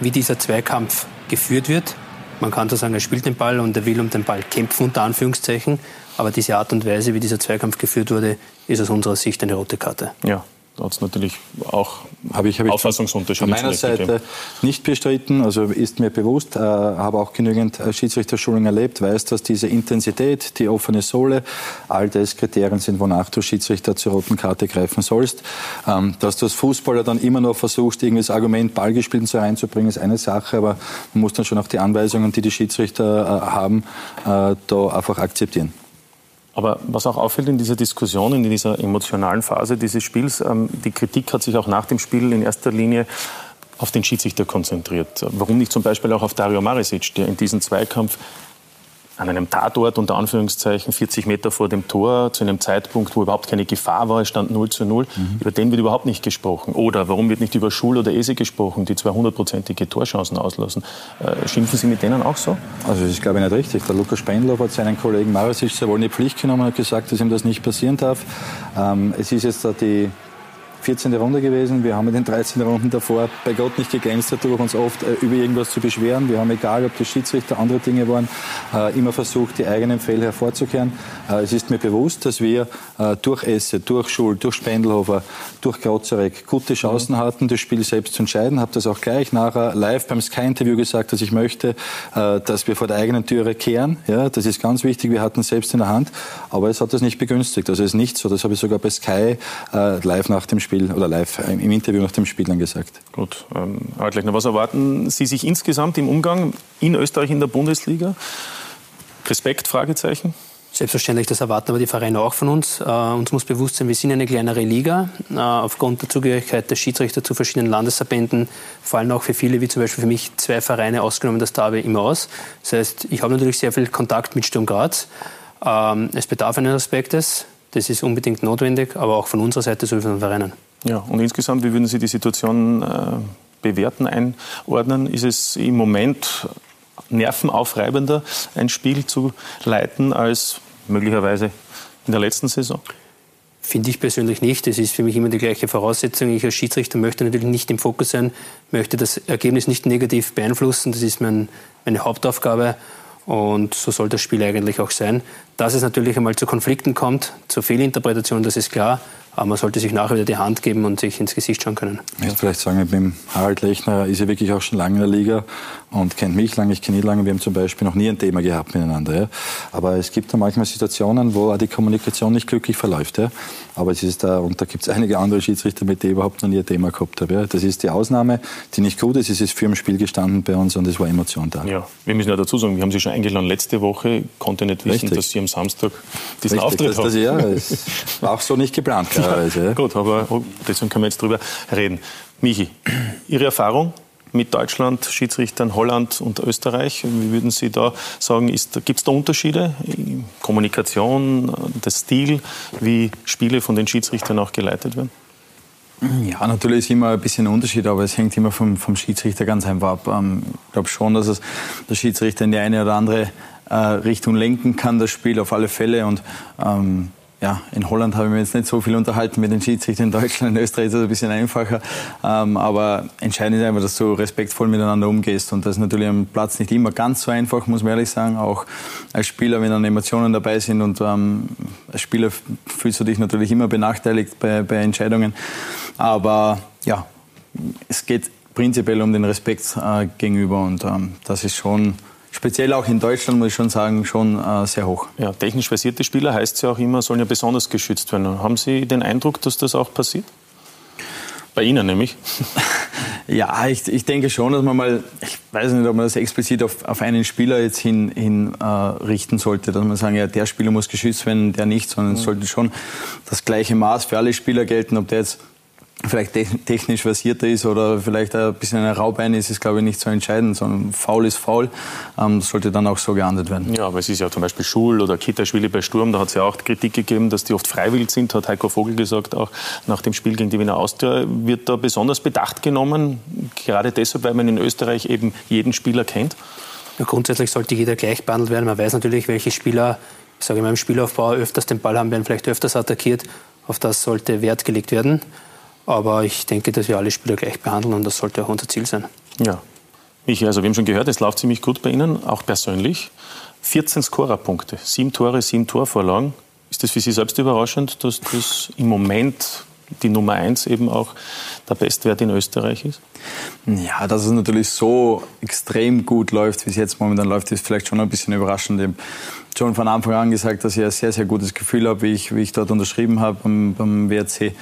wie dieser Zweikampf geführt wird, man kann so sagen, er spielt den Ball und er will um den Ball kämpfen, unter Anführungszeichen. Aber diese Art und Weise, wie dieser Zweikampf geführt wurde, ist aus unserer Sicht eine rote Karte. Ja, hat es natürlich auch habe ich, habe Auffassungsunterschiede. Von meiner Seite gegeben. nicht bestritten, also ist mir bewusst, äh, habe auch genügend äh, Schiedsrichterschulungen erlebt, weiß, dass diese Intensität, die offene Sohle, all das Kriterien sind, wonach du Schiedsrichter zur roten Karte greifen sollst. Ähm, dass du als Fußballer dann immer noch versuchst, irgendwie das Argument Ballgespielen so reinzubringen, ist eine Sache, aber man muss dann schon auch die Anweisungen, die die Schiedsrichter äh, haben, äh, da einfach akzeptieren. Aber was auch auffällt in dieser Diskussion, in dieser emotionalen Phase dieses Spiels, ähm, die Kritik hat sich auch nach dem Spiel in erster Linie auf den Schiedsrichter konzentriert. Warum nicht zum Beispiel auch auf Dario Marisic, der in diesem Zweikampf an einem Tatort unter Anführungszeichen 40 Meter vor dem Tor zu einem Zeitpunkt, wo überhaupt keine Gefahr war, es stand 0 zu 0. Mhm. Über den wird überhaupt nicht gesprochen. Oder warum wird nicht über Schul oder Ese gesprochen, die 200-prozentige Torchancen auslassen? Äh, schimpfen Sie mit denen auch so? Also das ist, glaube ich, nicht richtig. Der Lukas Spendler hat seinen Kollegen Marasic sehr wohl eine Pflicht genommen und gesagt, dass ihm das nicht passieren darf. Ähm, es ist jetzt da die 14. Runde gewesen. Wir haben in den 13 Runden davor bei Gott nicht geglänzt, dadurch uns oft äh, über irgendwas zu beschweren. Wir haben, egal ob die Schiedsrichter andere Dinge waren, äh, immer versucht, die eigenen Fälle hervorzukehren. Äh, es ist mir bewusst, dass wir durch Esse, durch Schul, durch Spendelhofer, durch Grozarek gute Chancen hatten, das Spiel selbst zu entscheiden. Habe das auch gleich nachher live beim Sky-Interview gesagt, dass ich möchte, dass wir vor der eigenen Türe kehren. Ja, das ist ganz wichtig. Wir hatten es selbst in der Hand, aber es hat das nicht begünstigt. Also es ist nicht so. Das habe ich sogar bei Sky live nach dem Spiel Spiel oder live im Interview nach dem Spiel dann gesagt. Gut, ähm, aber gleich noch, was erwarten Sie sich insgesamt im Umgang in Österreich in der Bundesliga? Respekt, Fragezeichen? Selbstverständlich, das erwarten aber die Vereine auch von uns. Äh, uns muss bewusst sein, wir sind eine kleinere Liga. Äh, aufgrund der Zugehörigkeit der Schiedsrichter zu verschiedenen Landesverbänden fallen auch für viele, wie zum Beispiel für mich, zwei Vereine ausgenommen das Derby immer aus. Das heißt, ich habe natürlich sehr viel Kontakt mit Sturm Graz. Ähm, es bedarf eines Aspektes. Das ist unbedingt notwendig, aber auch von unserer Seite sowie von den Vereinen. Ja, und insgesamt, wie würden Sie die Situation äh, bewerten, einordnen? Ist es im Moment nervenaufreibender, ein Spiel zu leiten, als möglicherweise in der letzten Saison? Finde ich persönlich nicht. Das ist für mich immer die gleiche Voraussetzung. Ich als Schiedsrichter möchte natürlich nicht im Fokus sein, möchte das Ergebnis nicht negativ beeinflussen. Das ist mein, meine Hauptaufgabe. Und so soll das Spiel eigentlich auch sein. Dass es natürlich einmal zu Konflikten kommt, zu Fehlinterpretationen, das ist klar. Aber man sollte sich nachher wieder die Hand geben und sich ins Gesicht schauen können. Ich muss vielleicht sagen, mit dem Harald Lechner ist er wirklich auch schon lange in der Liga und kennt mich lange, ich kenne ihn lange. Wir haben zum Beispiel noch nie ein Thema gehabt miteinander. Ja. Aber es gibt da manchmal Situationen, wo die Kommunikation nicht glücklich verläuft. Ja. Aber es ist da, und da gibt es einige andere Schiedsrichter, mit denen ich überhaupt noch nie ein Thema gehabt habe. Ja. Das ist die Ausnahme, die nicht gut ist. Es ist für ein Spiel gestanden bei uns und es war Emotion da. Ja, wir müssen ja dazu sagen, wir haben Sie schon eingeladen letzte Woche, konnte nicht wissen, Richtig. dass Sie am Samstag diesen Richtig, Auftritt das, haben. Das, ja, [laughs] es war auch so nicht geplant, klarerweise. Ja. Gut, aber deswegen können wir jetzt drüber reden. Michi, Ihre Erfahrung mit Deutschland, Schiedsrichtern Holland und Österreich. Wie würden Sie da sagen, gibt es da Unterschiede? Kommunikation, der Stil, wie Spiele von den Schiedsrichtern auch geleitet werden? Ja, natürlich ist immer ein bisschen ein Unterschied, aber es hängt immer vom, vom Schiedsrichter ganz einfach ab. Ähm, ich glaube schon, dass es der Schiedsrichter in die eine oder andere äh, Richtung lenken kann, das Spiel auf alle Fälle. Und ähm, ja, in Holland habe ich mich jetzt nicht so viel unterhalten mit den Schiedsrichtern. In Deutschland, in Österreich ist es ein bisschen einfacher. Ähm, aber entscheidend ist einfach, dass du respektvoll miteinander umgehst. Und das ist natürlich am Platz nicht immer ganz so einfach, muss man ehrlich sagen. Auch als Spieler, wenn dann Emotionen dabei sind und ähm, als Spieler fühlst du dich natürlich immer benachteiligt bei, bei Entscheidungen. Aber ja, es geht prinzipiell um den Respekt äh, gegenüber und ähm, das ist schon speziell auch in Deutschland, muss ich schon sagen, schon äh, sehr hoch. Ja, technisch versierte Spieler heißt es ja auch immer, sollen ja besonders geschützt werden. Haben Sie den Eindruck, dass das auch passiert? Bei Ihnen nämlich? [laughs] ja, ich, ich denke schon, dass man mal, ich weiß nicht, ob man das explizit auf, auf einen Spieler jetzt hin, hin äh, richten sollte, dass man sagen, ja, der Spieler muss geschützt werden, der nicht, sondern es mhm. sollte schon das gleiche Maß für alle Spieler gelten, ob der jetzt vielleicht technisch versierter ist oder vielleicht ein bisschen ein Raubein ist, ist glaube ich nicht so entscheidend, sondern faul ist faul. Ähm, sollte dann auch so geahndet werden. Ja, aber es ist ja zum Beispiel Schul oder Kitaschwili bei Sturm, da hat es ja auch Kritik gegeben, dass die oft freiwillig sind, hat Heiko Vogel gesagt, auch nach dem Spiel gegen die Wiener Austria. Wird da besonders Bedacht genommen, gerade deshalb, weil man in Österreich eben jeden Spieler kennt? Ja, grundsätzlich sollte jeder gleich behandelt werden. Man weiß natürlich, welche Spieler, ich sage mal im Spielaufbau, öfters den Ball haben, werden vielleicht öfters attackiert. Auf das sollte Wert gelegt werden. Aber ich denke, dass wir alle Spieler gleich behandeln und das sollte auch unser Ziel sein. Ja. Michi, also wir haben schon gehört, es läuft ziemlich gut bei Ihnen, auch persönlich. 14 Scorerpunkte, sieben Tore, sieben Torvorlagen. Ist das für Sie selbst überraschend, dass das im Moment die Nummer eins eben auch der Bestwert in Österreich ist? Ja, dass es natürlich so extrem gut läuft, wie es jetzt momentan läuft, ist vielleicht schon ein bisschen überraschend. Ich habe schon von Anfang an gesagt, dass ich ein sehr, sehr gutes Gefühl habe, wie ich, wie ich dort unterschrieben habe beim, beim WRC.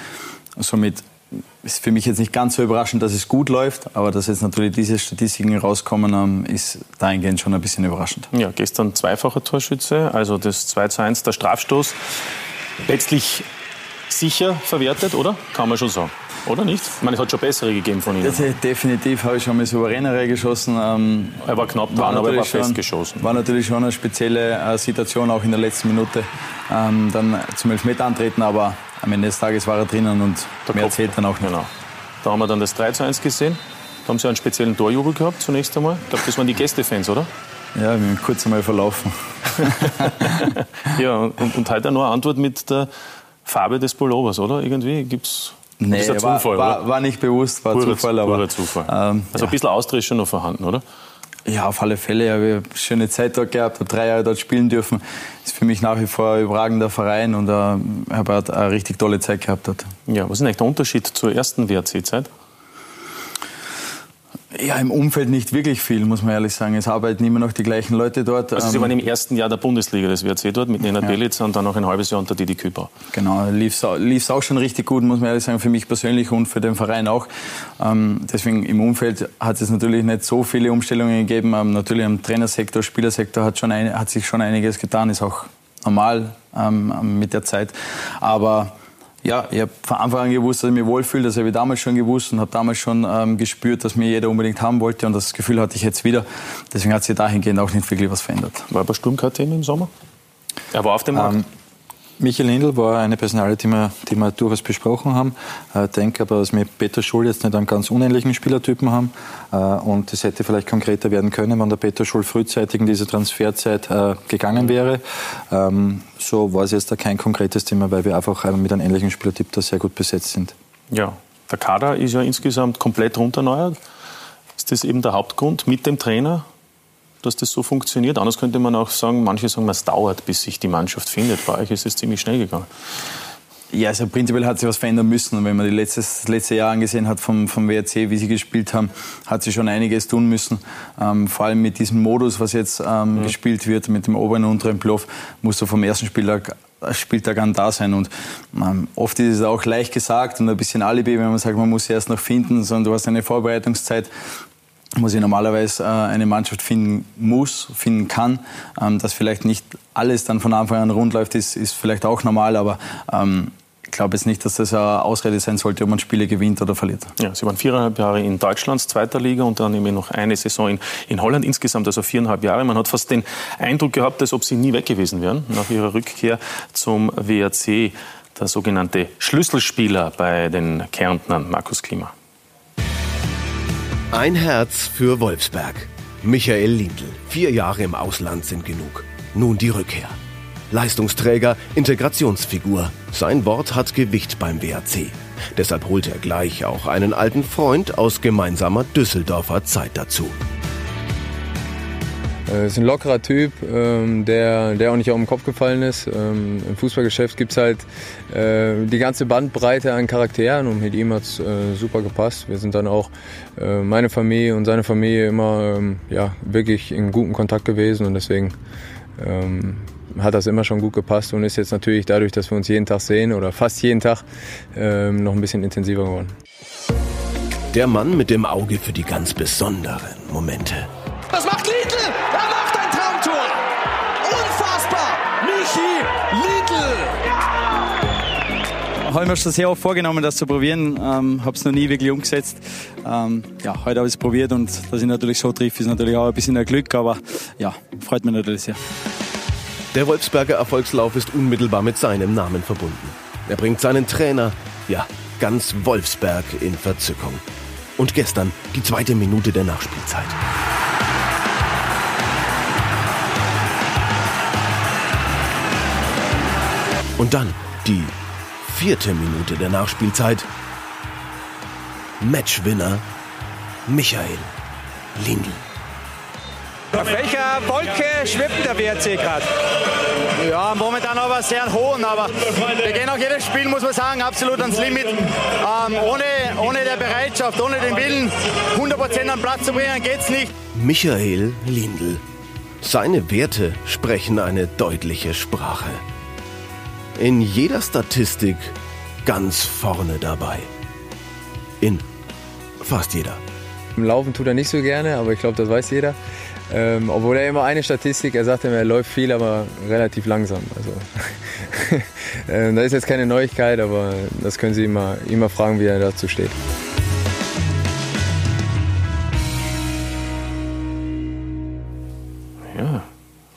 Somit ist für mich jetzt nicht ganz so überraschend, dass es gut läuft, aber dass jetzt natürlich diese Statistiken rauskommen, ist dahingehend schon ein bisschen überraschend. Ja, gestern zweifacher Torschütze, also das 2 zu 1, der Strafstoß. Letztlich sicher verwertet, oder? Kann man schon sagen. Oder nicht? Ich meine, es hat schon bessere gegeben von Ihnen. Definitiv habe ich schon mal souveränere geschossen. Ähm, er war knapp dran, aber er war festgeschossen. War natürlich schon eine spezielle äh, Situation, auch in der letzten Minute. Ähm, dann zum Elfmeter antreten, aber am Ende des Tages war er drinnen und der mehr Kopf. zählt dann auch nicht. Genau. Da haben wir dann das 3 zu 1 gesehen. Da haben Sie einen speziellen Torjubel gehabt zunächst einmal. Ich glaube, das waren die Gästefans, oder? Ja, wir haben kurz einmal verlaufen. [laughs] ja, und, und heute noch eine Antwort mit der Farbe des Pullovers, oder? Irgendwie gibt's Nee, Zufall, war, war, war, nicht bewusst, war purer, Zufall. Aber, Zufall. Ähm, also ja. ein bisschen Austria ist schon noch vorhanden, oder? Ja, auf alle Fälle. Ich habe eine schöne Zeit dort gehabt, habe drei Jahre dort spielen dürfen. Ist für mich nach wie vor ein überragender Verein und äh, habe eine richtig tolle Zeit gehabt dort. Ja, was ist eigentlich der Unterschied zur ersten WRC-Zeit? Ja, im Umfeld nicht wirklich viel, muss man ehrlich sagen. Es arbeiten immer noch die gleichen Leute dort. Also Sie ähm, waren im ersten Jahr der Bundesliga des WRC dort mit Nenad ja. Belitz und dann noch ein halbes Jahr unter Didi Küper. Genau, lief es auch schon richtig gut, muss man ehrlich sagen, für mich persönlich und für den Verein auch. Ähm, deswegen im Umfeld hat es natürlich nicht so viele Umstellungen gegeben. Ähm, natürlich im Trainersektor, Spielersektor hat, schon ein, hat sich schon einiges getan, ist auch normal mit der Zeit. Aber ja, ich habe von Anfang an gewusst, dass ich mich wohlfühle. Das habe ich damals schon gewusst und habe damals schon ähm, gespürt, dass mir jeder unbedingt haben wollte. Und das Gefühl hatte ich jetzt wieder. Deswegen hat sich dahingehend auch nicht wirklich was verändert. War bei Sturm kein Thema im Sommer? Er war auf dem Markt? Ähm, Michael Lindl war eine Personalie, die wir, die wir durchaus besprochen haben. Ich äh, denke aber, dass wir Peter Schul jetzt nicht einen ganz unähnlichen Spielertypen haben. Äh, und das hätte vielleicht konkreter werden können, wenn der Peter Schul frühzeitig in diese Transferzeit äh, gegangen wäre. Ähm, so war es jetzt da kein konkretes Thema, weil wir einfach mit einem ähnlichen Spielertyp da sehr gut besetzt sind. Ja, der Kader ist ja insgesamt komplett runterneuert. Ist das eben der Hauptgrund mit dem Trainer? Dass das so funktioniert. Anders könnte man auch sagen, manche sagen, es dauert, bis sich die Mannschaft findet. Bei euch ist es ziemlich schnell gegangen. Ja, also prinzipiell hat sich was verändern müssen. Und wenn man letztes, das letzte Jahr angesehen hat vom, vom WRC, wie sie gespielt haben, hat sie schon einiges tun müssen. Ähm, vor allem mit diesem Modus, was jetzt ähm, mhm. gespielt wird, mit dem oberen und unteren Playoff, musst du vom ersten Spieltag Spieltag an da sein. Und ähm, oft ist es auch leicht gesagt und ein bisschen Alibi, wenn man sagt, man muss sie erst noch finden, sondern du hast eine Vorbereitungszeit wo sie normalerweise äh, eine Mannschaft finden muss, finden kann. Ähm, dass vielleicht nicht alles dann von Anfang an rund läuft, ist, ist vielleicht auch normal, aber ähm, ich glaube jetzt nicht, dass das eine Ausrede sein sollte, ob man Spiele gewinnt oder verliert. Ja, Sie waren viereinhalb Jahre in Deutschlands zweiter Liga und dann eben noch eine Saison in, in Holland insgesamt, also viereinhalb Jahre. Man hat fast den Eindruck gehabt, als ob Sie nie weg gewesen wären nach Ihrer Rückkehr zum WRC, der sogenannte Schlüsselspieler bei den Kärntnern, Markus Klima. Ein Herz für Wolfsberg. Michael Lindl. Vier Jahre im Ausland sind genug. Nun die Rückkehr. Leistungsträger, Integrationsfigur. Sein Wort hat Gewicht beim WAC. Deshalb holt er gleich auch einen alten Freund aus gemeinsamer Düsseldorfer Zeit dazu. Er ist ein lockerer Typ, ähm, der, der auch nicht auf den Kopf gefallen ist. Ähm, Im Fußballgeschäft gibt es halt äh, die ganze Bandbreite an Charakteren und mit ihm hat es äh, super gepasst. Wir sind dann auch, äh, meine Familie und seine Familie, immer ähm, ja, wirklich in gutem Kontakt gewesen und deswegen hat das immer schon gut gepasst und ist jetzt natürlich dadurch, dass wir uns jeden Tag sehen oder fast jeden Tag, noch ein bisschen intensiver geworden. Der Mann mit dem Auge für die ganz besonderen Momente. Das macht Habe mir schon sehr oft vorgenommen, das zu probieren. Ähm, habe es noch nie wirklich umgesetzt. Ähm, ja, heute habe ich es probiert und dass ich natürlich so trifft, ist natürlich auch ein bisschen ein Glück, aber ja, freut mich natürlich sehr. Der Wolfsberger Erfolgslauf ist unmittelbar mit seinem Namen verbunden. Er bringt seinen Trainer, ja, ganz Wolfsberg in Verzückung. Und gestern die zweite Minute der Nachspielzeit. Und dann die vierte Minute der Nachspielzeit. Matchwinner Michael Lindl. Auf welcher Wolke schwebt der WRC gerade? Ja, momentan aber sehr hohen, aber wir gehen auch jedes Spiel, muss man sagen, absolut ans Limit. Ähm, ohne, ohne der Bereitschaft, ohne den Willen, 100% an Platz zu bringen, geht's nicht. Michael Lindl. Seine Werte sprechen eine deutliche Sprache in jeder Statistik ganz vorne dabei. In fast jeder. Im Laufen tut er nicht so gerne, aber ich glaube, das weiß jeder. Ähm, obwohl er immer eine Statistik, er sagt immer, er läuft viel, aber relativ langsam. Also [laughs] äh, das ist jetzt keine Neuigkeit, aber das können Sie immer, immer fragen, wie er dazu steht.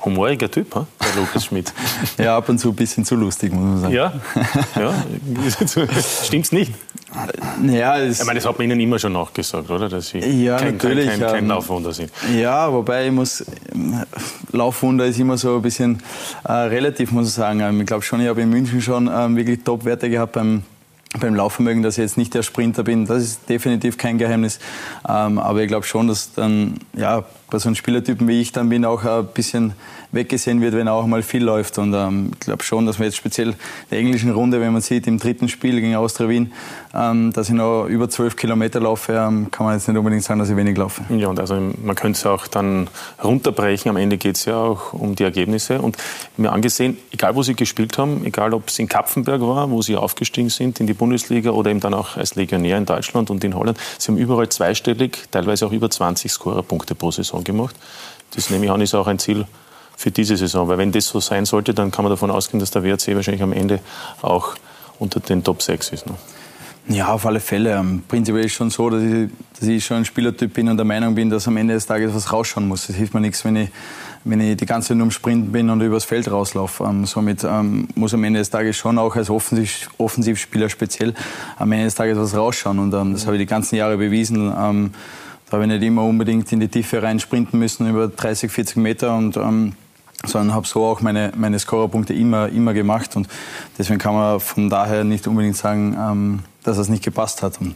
humoriger Typ, der Lukas Schmidt. ja, ab und zu ein bisschen zu lustig, muss man sagen. Ja, ja. [laughs] stimmt's nicht? Ja, ich meine, das hat man Ihnen immer schon nachgesagt, oder? Dass Sie ja, kein, natürlich, kein, kein, kein Laufwunder sind. Ja, wobei ich muss, Laufwunder ist immer so ein bisschen äh, relativ, muss ich sagen. Ich glaube schon, ich habe in München schon ähm, wirklich Top-Werte gehabt beim beim Laufvermögen, dass ich jetzt nicht der Sprinter bin. Das ist definitiv kein Geheimnis. Ähm, aber ich glaube schon, dass dann ja, bei so einem Spielertypen wie ich dann bin auch ein bisschen weggesehen wird, wenn auch mal viel läuft. Und ähm, ich glaube schon, dass wir jetzt speziell in der englischen Runde, wenn man sieht, im dritten Spiel gegen Austria Wien, ähm, dass ich noch über zwölf Kilometer laufe, ähm, kann man jetzt nicht unbedingt sagen, dass ich wenig laufe. Ja, und also man könnte es auch dann runterbrechen. Am Ende geht es ja auch um die Ergebnisse. Und mir angesehen, egal wo Sie gespielt haben, egal ob es in Kapfenberg war, wo Sie aufgestiegen sind in die Bundesliga oder eben dann auch als Legionär in Deutschland und in Holland, Sie haben überall zweistellig, teilweise auch über 20 Scorerpunkte pro Saison gemacht. Das nehme ich an, ist auch ein Ziel für diese Saison. Weil wenn das so sein sollte, dann kann man davon ausgehen, dass der WRC wahrscheinlich am Ende auch unter den Top 6 ist. Ne? Ja, auf alle Fälle. Ähm, prinzipiell ist schon so, dass ich, dass ich schon ein Spielertyp bin und der Meinung bin, dass am Ende des Tages was rausschauen muss. Es hilft mir nichts, wenn ich, wenn ich die ganze Zeit nur im Sprint bin und übers Feld rauslaufe. Ähm, somit ähm, muss am Ende des Tages schon auch als Offensiv, Offensivspieler speziell am Ende des Tages was rausschauen. Und ähm, das habe ich die ganzen Jahre bewiesen. Da habe ich nicht immer unbedingt in die Tiefe rein sprinten müssen über 30, 40 Meter und ähm, sondern habe so auch meine, meine Scorerpunkte immer, immer gemacht. Und deswegen kann man von daher nicht unbedingt sagen, ähm, dass es nicht gepasst hat. Und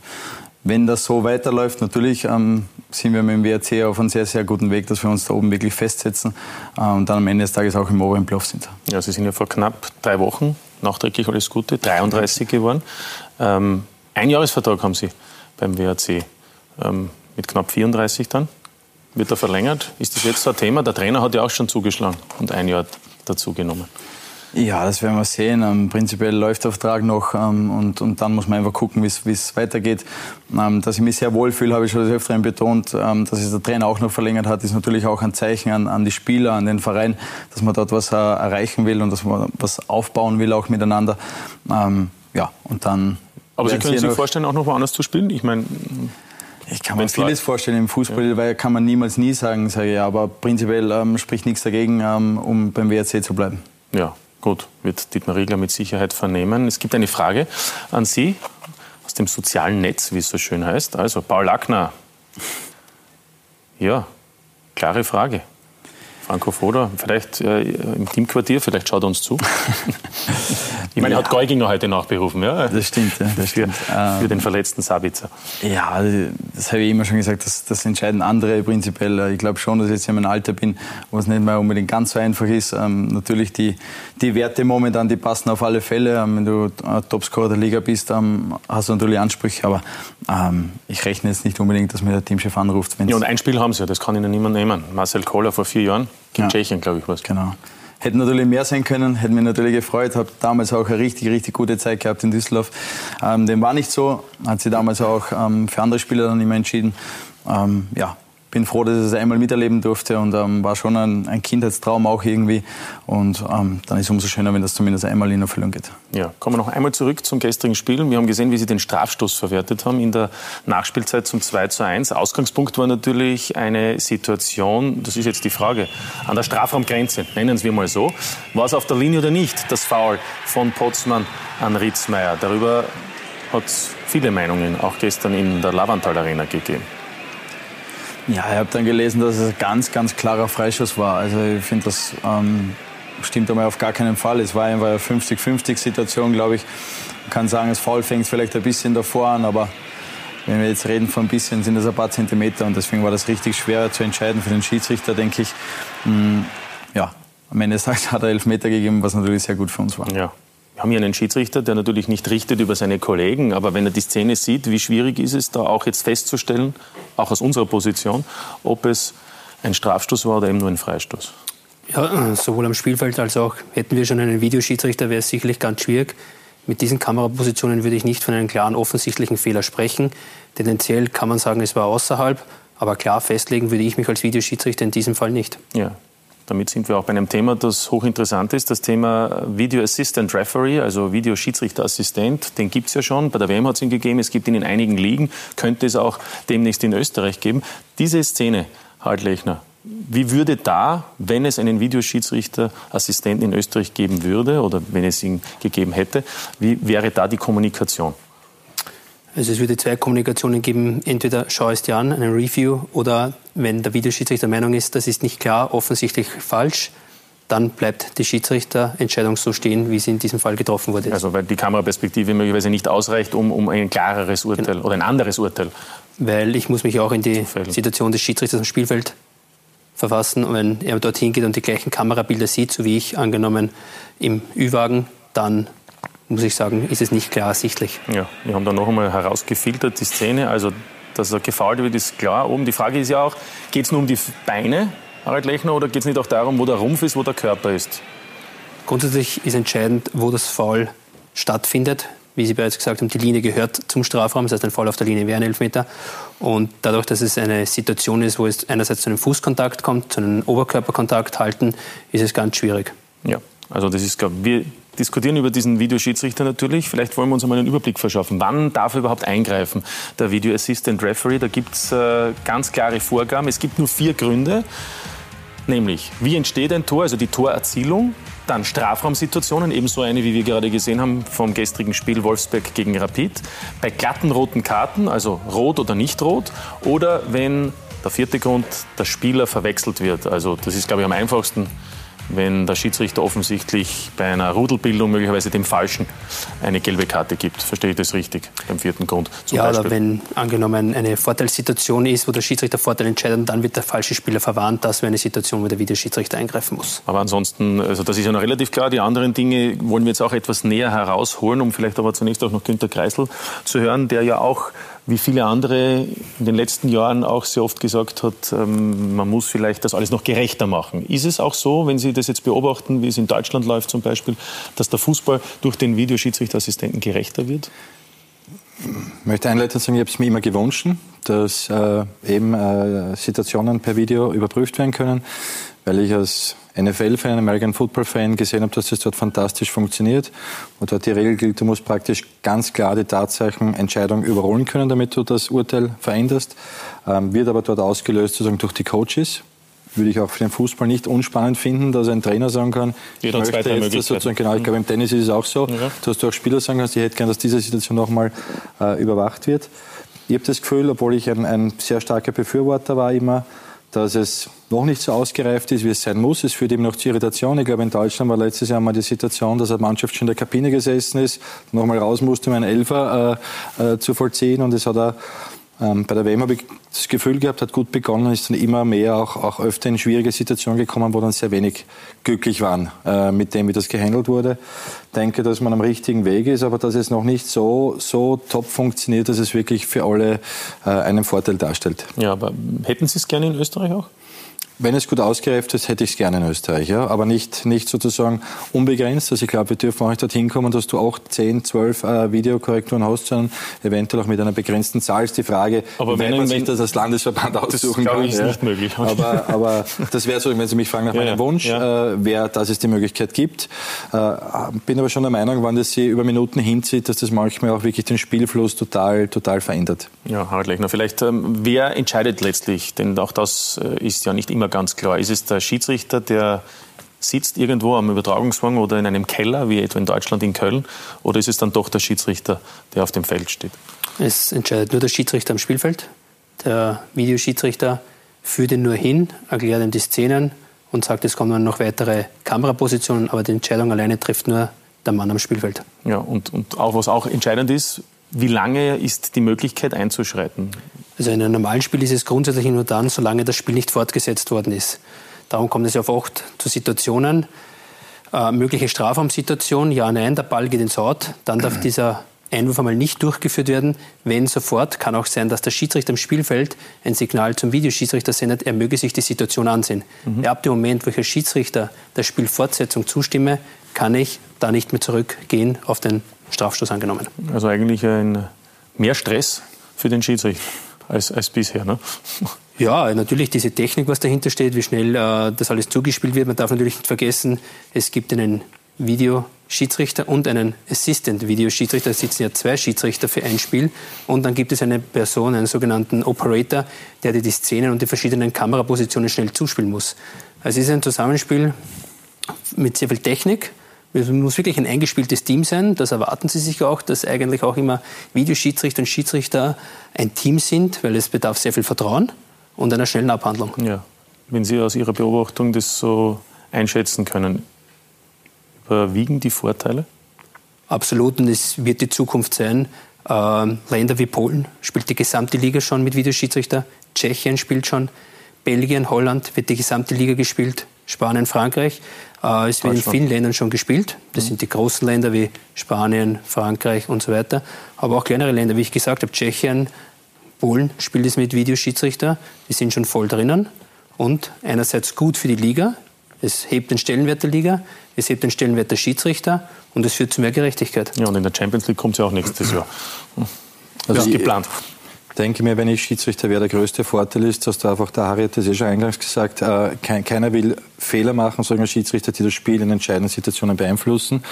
wenn das so weiterläuft, natürlich ähm, sind wir mit dem WRC auf einem sehr, sehr guten Weg, dass wir uns da oben wirklich festsetzen äh, und dann am Ende des Tages auch im oberen Playoff sind. Ja, Sie sind ja vor knapp drei Wochen, nachträglich alles Gute, 33 geworden. Ähm, ein Jahresvertrag haben Sie beim WRC, ähm, mit knapp 34 dann. Wird er verlängert? Ist das jetzt so ein Thema? Der Trainer hat ja auch schon zugeschlagen und ein Jahr dazu genommen. Ja, das werden wir sehen. Ähm, prinzipiell läuft der Vertrag noch ähm, und, und dann muss man einfach gucken, wie es weitergeht. Ähm, dass ich mich sehr wohlfühle, habe ich schon des Öfteren betont. Ähm, dass es der Trainer auch noch verlängert hat, ist natürlich auch ein Zeichen an, an die Spieler, an den Verein, dass man dort was äh, erreichen will und dass man was aufbauen will auch miteinander. Ähm, ja, und dann. Aber Sie können sich vorstellen, auch noch woanders zu spielen? Ich meine. Ich kann mir vieles vorstellen im Fußball, ja. weil kann man niemals nie sagen, sage ich, aber prinzipiell ähm, spricht nichts dagegen, ähm, um beim WRC zu bleiben. Ja, gut, wird Dietmar Riegler mit Sicherheit vernehmen. Es gibt eine Frage an Sie aus dem sozialen Netz, wie es so schön heißt. Also, Paul Lackner. Ja, klare Frage. Franco Foda, vielleicht äh, im Teamquartier, vielleicht schaut er uns zu. [laughs] ich meine, er hat Geuginger heute nachberufen, ja? Das stimmt, ja, das stimmt. Für, für den verletzten Sabitzer. Ja, das habe ich immer schon gesagt, das, das entscheiden andere prinzipiell. Ich glaube schon, dass ich jetzt in meinem Alter bin, wo es nicht mehr unbedingt ganz so einfach ist. Ähm, natürlich die, die Werte momentan, die passen auf alle Fälle. Ähm, wenn du Topscorer der Liga bist, ähm, hast du natürlich Ansprüche, aber ähm, ich rechne jetzt nicht unbedingt, dass mir der Teamchef anruft. Ja, und ein Spiel haben sie ja, das kann ihnen niemand nehmen. Marcel Kohler vor vier Jahren gegen ja. Tschechien, glaube ich, was. Genau. Hätte natürlich mehr sein können, hätte mich natürlich gefreut. Habe damals auch eine richtig, richtig gute Zeit gehabt in Düsseldorf. Ähm, dem war nicht so. Hat sie damals auch ähm, für andere Spieler dann immer entschieden. Ähm, ja, bin froh, dass ich es einmal miterleben durfte und ähm, war schon ein, ein, Kindheitstraum auch irgendwie. Und ähm, dann ist es umso schöner, wenn das zumindest einmal in Erfüllung geht. Ja, kommen wir noch einmal zurück zum gestrigen Spiel. Wir haben gesehen, wie Sie den Strafstoß verwertet haben in der Nachspielzeit zum 2 zu 1. Ausgangspunkt war natürlich eine Situation, das ist jetzt die Frage, an der Strafraumgrenze, nennen wir mal so. War es auf der Linie oder nicht, das Foul von Potzmann an Ritzmeier? Darüber hat es viele Meinungen auch gestern in der Lavantal Arena gegeben. Ja, ich habe dann gelesen, dass es ein ganz, ganz klarer Freischuss war. Also ich finde, das ähm, stimmt einmal auf gar keinen Fall. Es war einfach eine 50-50-Situation, glaube ich. Man kann sagen, das Foul fängt vielleicht ein bisschen davor an, aber wenn wir jetzt reden von ein bisschen, sind das ein paar Zentimeter und deswegen war das richtig schwer zu entscheiden für den Schiedsrichter, denke ich. Mm, ja, am Ende des Tages hat er Elfmeter gegeben, was natürlich sehr gut für uns war. Ja. Wir haben hier einen Schiedsrichter, der natürlich nicht richtet über seine Kollegen, aber wenn er die Szene sieht, wie schwierig ist es da auch jetzt festzustellen, auch aus unserer Position, ob es ein Strafstoß war oder eben nur ein Freistoß? Ja, sowohl am Spielfeld als auch hätten wir schon einen Videoschiedsrichter, wäre es sicherlich ganz schwierig. Mit diesen Kamerapositionen würde ich nicht von einem klaren offensichtlichen Fehler sprechen. Tendenziell kann man sagen, es war außerhalb, aber klar festlegen würde ich mich als Videoschiedsrichter in diesem Fall nicht. Ja, damit sind wir auch bei einem Thema, das hochinteressant ist, das Thema Video Assistant Referee, also Videoschiedsrichterassistent. Den gibt es ja schon, bei der WM hat es ihn gegeben, es gibt ihn in einigen Ligen, könnte es auch demnächst in Österreich geben. Diese Szene, Harald Lechner, wie würde da, wenn es einen Videoschiedsrichterassistenten in Österreich geben würde oder wenn es ihn gegeben hätte, wie wäre da die Kommunikation? Also es würde zwei Kommunikationen geben, entweder schau es dir an, einen Review, oder wenn der Videoschiedsrichter der Meinung ist, das ist nicht klar, offensichtlich falsch, dann bleibt die Schiedsrichterentscheidung so stehen, wie sie in diesem Fall getroffen wurde. Also weil die Kameraperspektive möglicherweise nicht ausreicht, um, um ein klareres Urteil genau. oder ein anderes Urteil. Weil ich muss mich auch in die Situation des Schiedsrichters am Spielfeld verfassen. Und wenn er dorthin geht und die gleichen Kamerabilder sieht, so wie ich angenommen im Ü-Wagen, dann muss ich sagen, ist es nicht klar ersichtlich. Ja, wir haben da noch einmal herausgefiltert die Szene. Also, dass er gefault wird, ist klar. Oben die Frage ist ja auch, geht es nur um die Beine, Harald Lechner, oder geht es nicht auch darum, wo der Rumpf ist, wo der Körper ist? Grundsätzlich ist entscheidend, wo das Foul stattfindet. Wie Sie bereits gesagt haben, die Linie gehört zum Strafraum, das heißt, ein Foul auf der Linie wäre ein Elfmeter. Und dadurch, dass es eine Situation ist, wo es einerseits zu einem Fußkontakt kommt, zu einem Oberkörperkontakt halten, ist es ganz schwierig. Ja, also das ist, glaube wir diskutieren über diesen Videoschiedsrichter natürlich. Vielleicht wollen wir uns einmal einen Überblick verschaffen. Wann darf er überhaupt eingreifen? Der Video Assistant Referee, da gibt es äh, ganz klare Vorgaben. Es gibt nur vier Gründe. Nämlich, wie entsteht ein Tor, also die Torerzielung, dann Strafraumsituationen, ebenso eine, wie wir gerade gesehen haben vom gestrigen Spiel Wolfsberg gegen Rapid. Bei glatten roten Karten, also rot oder nicht rot, oder wenn der vierte Grund, der Spieler verwechselt wird. Also das ist, glaube ich, am einfachsten wenn der Schiedsrichter offensichtlich bei einer Rudelbildung möglicherweise dem Falschen eine gelbe Karte gibt. Verstehe ich das richtig beim vierten Grund? ja, Beispiel? oder wenn angenommen eine Vorteilssituation ist, wo der Schiedsrichter Vorteil entscheidet, dann wird der falsche Spieler verwarnt. Das wäre eine Situation, wo der Videoschiedsrichter eingreifen muss. Aber ansonsten, also das ist ja noch relativ klar. Die anderen Dinge wollen wir jetzt auch etwas näher herausholen, um vielleicht aber zunächst auch noch Günter Kreisel zu hören, der ja auch wie viele andere in den letzten Jahren auch sehr oft gesagt hat, ähm, man muss vielleicht das alles noch gerechter machen. Ist es auch so, wenn Sie das jetzt beobachten, wie es in Deutschland läuft zum Beispiel, dass der Fußball durch den Videoschiedsrichterassistenten gerechter wird? Ich möchte einleitend sagen, ich habe es mir immer gewünscht, dass äh, eben äh, Situationen per Video überprüft werden können, weil ich als NFL-Fan, American Football-Fan gesehen habe, dass das dort fantastisch funktioniert. Und dort die Regel gilt, du musst praktisch ganz klar die Tatsachenentscheidung überholen können, damit du das Urteil veränderst. Ähm, wird aber dort ausgelöst sozusagen durch die Coaches. Würde ich auch für den Fußball nicht unspannend finden, dass ein Trainer sagen kann, ich möchte jetzt das sozusagen, genau, ich glaube im Tennis ist es auch so, ja. dass du auch Spieler sagen kannst, ich hätte gerne, dass diese Situation nochmal äh, überwacht wird. Ich habe das Gefühl, obwohl ich ein, ein sehr starker Befürworter war immer, dass es noch nicht so ausgereift ist, wie es sein muss. Es führt eben noch zu Irritation. Ich glaube, in Deutschland war letztes Jahr mal die Situation, dass eine Mannschaft schon in der Kabine gesessen ist, nochmal raus musste, um einen Elfer äh, äh, zu vollziehen. Und es hat auch ähm, bei der WM habe ich das Gefühl gehabt, hat gut begonnen, ist dann immer mehr auch, auch öfter in schwierige Situationen gekommen, wo dann sehr wenig glücklich waren äh, mit dem, wie das gehandelt wurde. Denke, dass man am richtigen Weg ist, aber dass es noch nicht so, so top funktioniert, dass es wirklich für alle äh, einen Vorteil darstellt. Ja, aber hätten Sie es gerne in Österreich auch? Wenn es gut ausgereift ist, hätte ich es gerne in Österreich, ja. Aber nicht, nicht sozusagen unbegrenzt. Also ich glaube, wir dürfen auch nicht dorthin kommen, dass du auch 10, 12 äh, Videokorrekturen hast, sondern eventuell auch mit einer begrenzten Zahl ist die Frage, aber wenn man sich das als Landesverband aussuchen das kann. Ich, ist ja. nicht möglich. Aber, aber das wäre so, wenn Sie mich fragen nach ja, meinem Wunsch, ja. äh, wäre, dass es die Möglichkeit gibt. Äh, bin aber schon der Meinung, wenn das sie über Minuten hinzieht, dass das manchmal auch wirklich den Spielfluss total, total verändert. Ja, Harald Lechner, vielleicht, ähm, wer entscheidet letztlich? Denn auch das äh, ist ja nicht immer ganz klar. Ist es der Schiedsrichter, der sitzt irgendwo am Übertragungswagen oder in einem Keller, wie etwa in Deutschland in Köln, oder ist es dann doch der Schiedsrichter, der auf dem Feld steht? Es entscheidet nur der Schiedsrichter am Spielfeld. Der Videoschiedsrichter führt ihn nur hin, erklärt ihm die Szenen und sagt, es kommen noch weitere Kamerapositionen, aber die Entscheidung alleine trifft nur der Mann am Spielfeld. Ja, und, und auch was auch entscheidend ist, wie lange ist die Möglichkeit einzuschreiten? Also in einem normalen Spiel ist es grundsätzlich nur dann, solange das Spiel nicht fortgesetzt worden ist. Darum kommt es ja oft zu Situationen, äh, mögliche Strafraumsituation, ja, nein, der Ball geht ins Out, dann darf [clears throat] dieser Einwurf einmal nicht durchgeführt werden. Wenn sofort, kann auch sein, dass der Schiedsrichter im Spielfeld ein Signal zum Videoschiedsrichter sendet, er möge sich die Situation ansehen. Mhm. Ab dem Moment, wo ich als Schiedsrichter der Spielfortsetzung zustimme, kann ich da nicht mehr zurückgehen auf den Strafstoß angenommen. Also eigentlich ein mehr Stress für den Schiedsrichter als, als bisher. Ne? [laughs] Ja, natürlich diese Technik, was dahinter steht, wie schnell äh, das alles zugespielt wird. Man darf natürlich nicht vergessen, es gibt einen Videoschiedsrichter und einen Assistant Videoschiedsrichter. Da sitzen ja zwei Schiedsrichter für ein Spiel. Und dann gibt es eine Person, einen sogenannten Operator, der die Szenen und die verschiedenen Kamerapositionen schnell zuspielen muss. Also es ist ein Zusammenspiel mit sehr viel Technik, es muss wirklich ein eingespieltes Team sein. Das erwarten Sie sich auch, dass eigentlich auch immer Videoschiedsrichter und Schiedsrichter ein Team sind, weil es bedarf sehr viel Vertrauen und einer schnellen Abhandlung. Ja. Wenn Sie aus Ihrer Beobachtung das so einschätzen können. Überwiegen die Vorteile? Absolut, und es wird die Zukunft sein. Äh, Länder wie Polen spielt die gesamte Liga schon mit Videoschiedsrichter, Tschechien spielt schon, Belgien, Holland wird die gesamte Liga gespielt, Spanien, Frankreich. Äh, es wird in vielen Ländern schon gespielt. Das sind die großen Länder wie Spanien, Frankreich und so weiter. Aber auch kleinere Länder, wie ich gesagt habe, Tschechien, Polen spielt es mit Videoschiedsrichter. Die sind schon voll drinnen. Und einerseits gut für die Liga. Es hebt den Stellenwert der Liga, es hebt den Stellenwert der Schiedsrichter und es führt zu mehr Gerechtigkeit. Ja, und in der Champions League kommt es ja auch nächstes Jahr. Also ist geplant denke mir, wenn ich Schiedsrichter wäre, der größte Vorteil ist, dass da einfach, der Harry hat das eh schon eingangs gesagt, äh, kein, keiner will Fehler machen, sondern Schiedsrichter, die das Spiel in entscheidenden Situationen beeinflussen.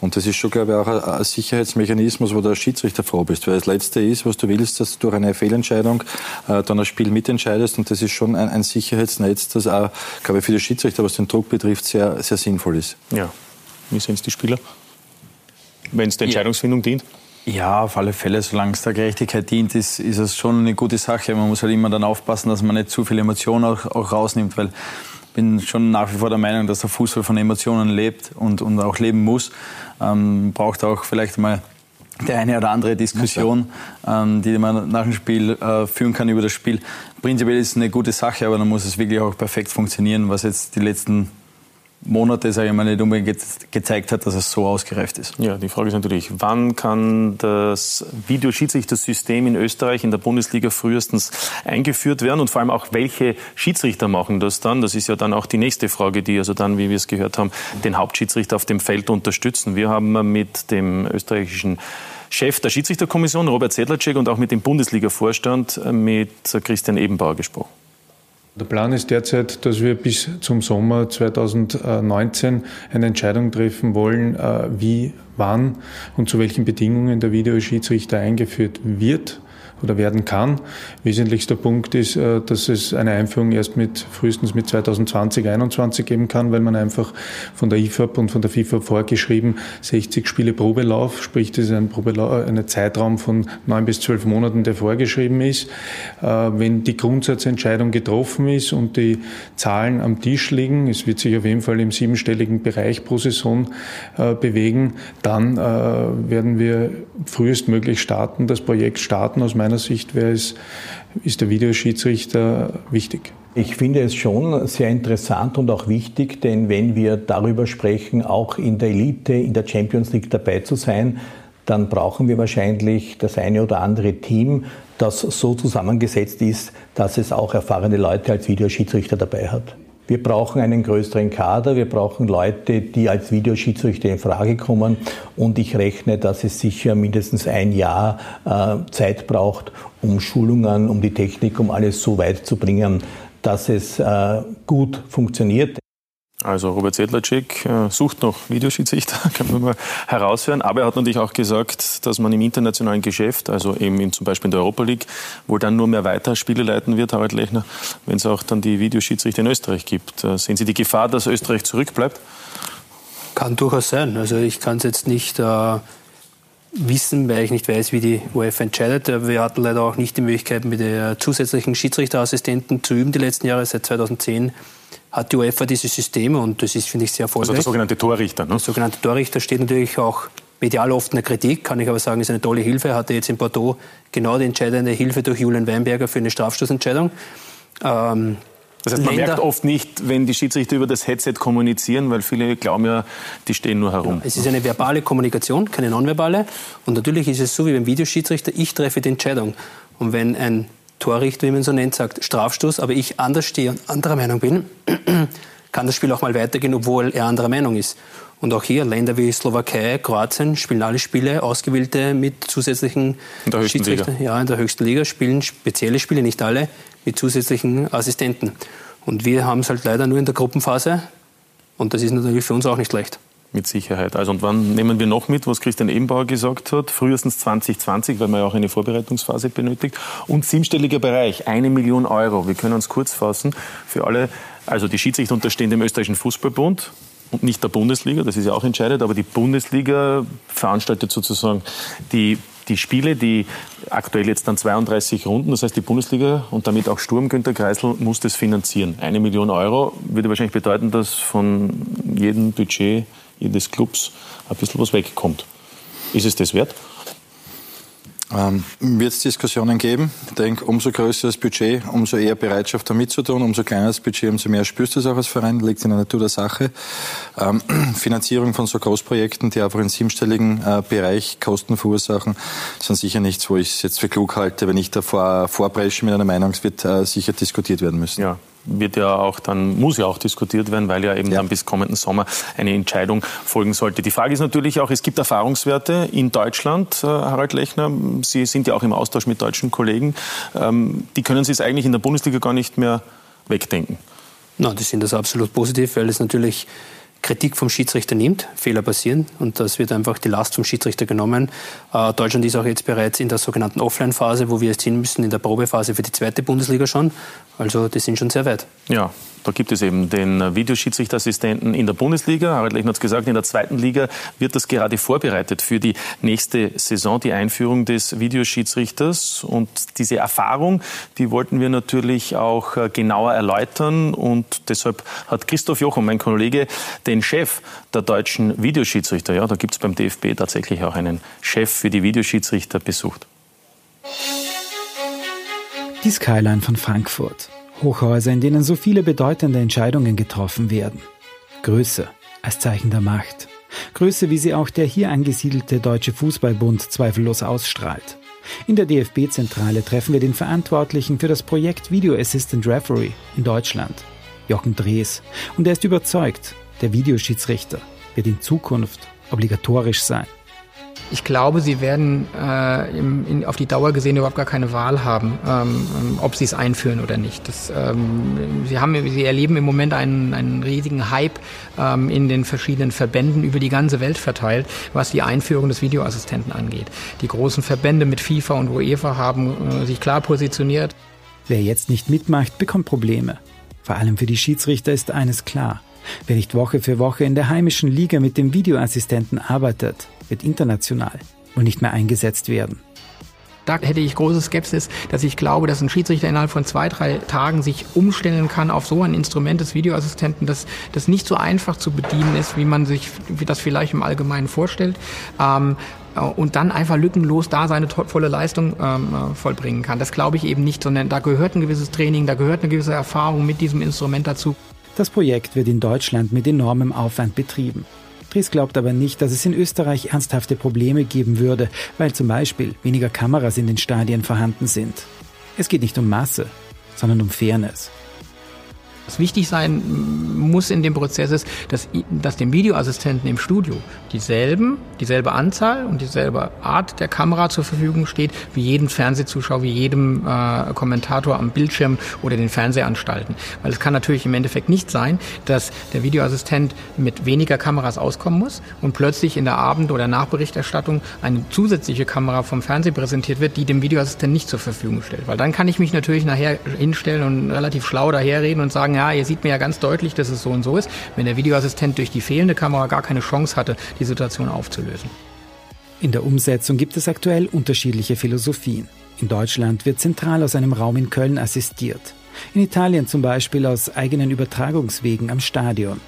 Und das ist schon, glaube ich, auch ein, ein Sicherheitsmechanismus, wo der Schiedsrichter froh bist. Weil das Letzte ist, was du willst, dass du durch eine Fehlentscheidung äh, dann das Spiel mitentscheidest. Und das ist schon ein, ein Sicherheitsnetz, das auch, glaube ich, für die Schiedsrichter, was den Druck betrifft, sehr, sehr sinnvoll ist. Ja. Wie sehen es die Spieler? Wenn es der Entscheidungsfindung ja. dient? Ja, auf alle Fälle, solange es der Gerechtigkeit dient, ist, ist es schon eine gute Sache. Man muss halt immer dann aufpassen, dass man nicht zu viel Emotion auch, auch rausnimmt, weil ich bin schon nach wie vor der Meinung, dass der Fußball von Emotionen lebt und, und auch leben muss. Ähm, braucht auch vielleicht mal die eine oder andere Diskussion, ähm, die man nach dem Spiel äh, führen kann über das Spiel. Prinzipiell ist es eine gute Sache, aber dann muss es wirklich auch perfekt funktionieren, was jetzt die letzten Monate, sage ich mal, nicht unbedingt gezeigt hat, dass es so ausgereift ist. Ja, die Frage ist natürlich, wann kann das Videoschiedsrichtersystem in Österreich in der Bundesliga frühestens eingeführt werden und vor allem auch, welche Schiedsrichter machen das dann? Das ist ja dann auch die nächste Frage, die also dann, wie wir es gehört haben, den Hauptschiedsrichter auf dem Feld unterstützen. Wir haben mit dem österreichischen Chef der Schiedsrichterkommission, Robert Sedlacek, und auch mit dem Bundesliga-Vorstand, mit Christian Ebenbauer gesprochen. Der Plan ist derzeit, dass wir bis zum Sommer 2019 eine Entscheidung treffen wollen, äh, wie, wann und zu welchen Bedingungen der Videoschiedsrichter eingeführt wird oder werden kann. Wesentlichster Punkt ist, äh, dass es eine Einführung erst mit frühestens mit 2020, 2021 geben kann, weil man einfach von der IFAB und von der FIFA vorgeschrieben 60 Spiele Probelauf, sprich das ist ein, Probelauf, ein Zeitraum von neun bis zwölf Monaten, der vorgeschrieben ist. Äh, wenn die Grundsatzentscheidung getroffen ist und die Zahlen am Tisch liegen, es wird sich auf jeden Fall im siebenstelligen Bereich pro Saison äh, bewegen, dann werden wir frühestmöglich starten, das Projekt starten aus meiner meiner Sicht wäre es, ist der Videoschiedsrichter wichtig. Ich finde es schon sehr interessant und auch wichtig, denn wenn wir darüber sprechen, auch in der Elite, in der Champions League dabei zu sein, dann brauchen wir wahrscheinlich das eine oder andere Team, das so zusammengesetzt ist, dass es auch erfahrene Leute als Videoschiedsrichter dabei hat. Wir brauchen einen größeren Kader, wir brauchen Leute, die als Videoschiedsrichter in Frage kommen und ich rechne, dass es sicher mindestens ein Jahr äh, Zeit braucht, um Schulungen, um die Technik, um alles so weit zu bringen, dass es äh, gut funktioniert. Also Robert Sedlacek äh, sucht noch Videoschiedsrichter, [laughs] kann man mal heraushören. Aber er hat natürlich auch gesagt, dass man im internationalen Geschäft, also eben in, zum Beispiel in der Europa League, wohl dann nur mehr weiter Spiele leiten wird, Harald Lechner, wenn es auch dann die Videoschiedsrichter in Österreich gibt. Äh, sehen Sie die Gefahr, dass Österreich zurückbleibt? Kann durchaus sein. Also ich kann es jetzt nicht äh, wissen, weil ich nicht weiß, wie die UEFA entscheidet. Wir hatten leider auch nicht die Möglichkeit, mit der zusätzlichen Schiedsrichterassistenten zu üben die letzten Jahre, seit 2010 hat die UEFA diese Systeme und das ist, finde ich, sehr erfolgreich. Also der sogenannte Torrichter, ne? Der sogenannte Torrichter steht natürlich auch medial oft in der Kritik, kann ich aber sagen, ist eine tolle Hilfe. Er hatte jetzt in Bordeaux genau die entscheidende Hilfe durch Julian Weinberger für eine Strafstoßentscheidung. Ähm, das heißt, man Länder, merkt oft nicht, wenn die Schiedsrichter über das Headset kommunizieren, weil viele glauben ja, die stehen nur herum. Ja, es ist eine verbale Kommunikation, keine nonverbale. Und natürlich ist es so wie beim Videoschiedsrichter, ich treffe die Entscheidung. Und wenn ein Torrichter, wie man so nennt, sagt Strafstoß, aber ich anders stehe und anderer Meinung bin, [clears throat] kann das Spiel auch mal weitergehen, obwohl er anderer Meinung ist. Und auch hier Länder wie Slowakei, Kroatien spielen alle Spiele, ausgewählte mit zusätzlichen Schiedsrichtern. Ja, in der höchsten Liga spielen spezielle Spiele, nicht alle, mit zusätzlichen Assistenten. Und wir haben es halt leider nur in der Gruppenphase. Und das ist natürlich für uns auch nicht leicht. Mit Sicherheit. Also und wann nehmen wir noch mit, was Christian Ebenbauer gesagt hat? Frühestens 2020, weil man ja auch eine Vorbereitungsphase benötigt. Und siebenstelliger Bereich, eine Million Euro. Wir können uns kurz fassen. Für alle, also die Schiedsrichter unterstehen dem österreichischen Fußballbund und nicht der Bundesliga, das ist ja auch entscheidend, aber die Bundesliga veranstaltet sozusagen die die Spiele, die aktuell jetzt dann 32 Runden, das heißt die Bundesliga und damit auch Sturm Günter Kreisel muss das finanzieren. Eine Million Euro würde wahrscheinlich bedeuten, dass von jedem Budget jedes Clubs ein bisschen was wegkommt. Ist es das wert? Ähm, Wird es Diskussionen geben? Ich denke, umso größer das Budget, umso eher Bereitschaft da mitzutun, umso kleiner das Budget, umso mehr spürst du es auch als Verein, liegt in der Natur der Sache. Ähm, [clears throat] Finanzierung von so Großprojekten, die einfach einen siebenstelligen äh, Bereich Kosten verursachen, sind sicher nichts, wo ich es jetzt für klug halte, wenn ich davor vorpresche mit einer Meinung, es wird äh, sicher diskutiert werden müssen. Ja, wird ja auch dann, muss ja auch diskutiert werden, weil ja eben ja. dann bis kommenden Sommer eine Entscheidung folgen sollte. Die Frage ist natürlich auch, es gibt Erfahrungswerte in Deutschland, äh, Harald Lechner. Sie sind ja auch im Austausch mit deutschen Kollegen. Ähm, die können Sie es eigentlich in der Bundesliga gar nicht mehr wegdenken. Na, die sind das absolut positiv, weil es natürlich Kritik vom Schiedsrichter nimmt, Fehler passieren und das wird einfach die Last vom Schiedsrichter genommen. Äh, Deutschland ist auch jetzt bereits in der sogenannten Offline-Phase, wo wir jetzt hin müssen, in der Probephase für die zweite Bundesliga schon. Also die sind schon sehr weit. Ja, da gibt es eben den Videoschiedsrichterassistenten in der Bundesliga. Harald Lechner hat es gesagt, in der zweiten Liga wird das gerade vorbereitet für die nächste Saison, die Einführung des Videoschiedsrichters. Und diese Erfahrung, die wollten wir natürlich auch äh, genauer erläutern. Und deshalb hat Christoph Jochum, mein Kollege, den Chef der deutschen Videoschiedsrichter, ja, da gibt es beim DFB tatsächlich auch einen Chef für die Videoschiedsrichter besucht. Die Skyline von Frankfurt. Hochhäuser, in denen so viele bedeutende Entscheidungen getroffen werden. Größe als Zeichen der Macht. Größe, wie sie auch der hier angesiedelte Deutsche Fußballbund zweifellos ausstrahlt. In der DFB-Zentrale treffen wir den Verantwortlichen für das Projekt Video Assistant Referee in Deutschland, Jochen Drees, und er ist überzeugt, der Videoschiedsrichter wird in Zukunft obligatorisch sein. Ich glaube, sie werden äh, im, in, auf die Dauer gesehen überhaupt gar keine Wahl haben, ähm, ähm, ob sie es einführen oder nicht. Das, ähm, sie, haben, sie erleben im Moment einen, einen riesigen Hype ähm, in den verschiedenen Verbänden über die ganze Welt verteilt, was die Einführung des Videoassistenten angeht. Die großen Verbände mit FIFA und UEFA haben äh, sich klar positioniert. Wer jetzt nicht mitmacht, bekommt Probleme. Vor allem für die Schiedsrichter ist eines klar. Wer nicht Woche für Woche in der heimischen Liga mit dem Videoassistenten arbeitet, wird international wohl nicht mehr eingesetzt werden. Da hätte ich große Skepsis, dass ich glaube, dass ein Schiedsrichter innerhalb von zwei, drei Tagen sich umstellen kann auf so ein Instrument des Videoassistenten, das, das nicht so einfach zu bedienen ist, wie man sich wie das vielleicht im Allgemeinen vorstellt. Ähm, und dann einfach lückenlos da seine volle Leistung ähm, äh, vollbringen kann. Das glaube ich eben nicht, sondern da gehört ein gewisses Training, da gehört eine gewisse Erfahrung mit diesem Instrument dazu. Das Projekt wird in Deutschland mit enormem Aufwand betrieben. Dries glaubt aber nicht, dass es in Österreich ernsthafte Probleme geben würde, weil zum Beispiel weniger Kameras in den Stadien vorhanden sind. Es geht nicht um Masse, sondern um Fairness. Was wichtig sein muss in dem Prozess ist, dass, dass dem Videoassistenten im Studio dieselben, dieselbe Anzahl und dieselbe Art der Kamera zur Verfügung steht, wie jedem Fernsehzuschauer, wie jedem äh, Kommentator am Bildschirm oder den Fernsehanstalten. Weil es kann natürlich im Endeffekt nicht sein, dass der Videoassistent mit weniger Kameras auskommen muss und plötzlich in der Abend- oder Nachberichterstattung eine zusätzliche Kamera vom Fernsehen präsentiert wird, die dem Videoassistenten nicht zur Verfügung stellt. Weil dann kann ich mich natürlich nachher hinstellen und relativ schlau daherreden und sagen, sagen, ja, ihr seht mir ja ganz deutlich, dass es so und so ist, wenn der Videoassistent durch die fehlende Kamera gar keine Chance hatte, die Situation aufzulösen. In der Umsetzung gibt es aktuell unterschiedliche Philosophien. In Deutschland wird zentral aus einem Raum in Köln assistiert. In Italien zum Beispiel aus eigenen Übertragungswegen am Stadion.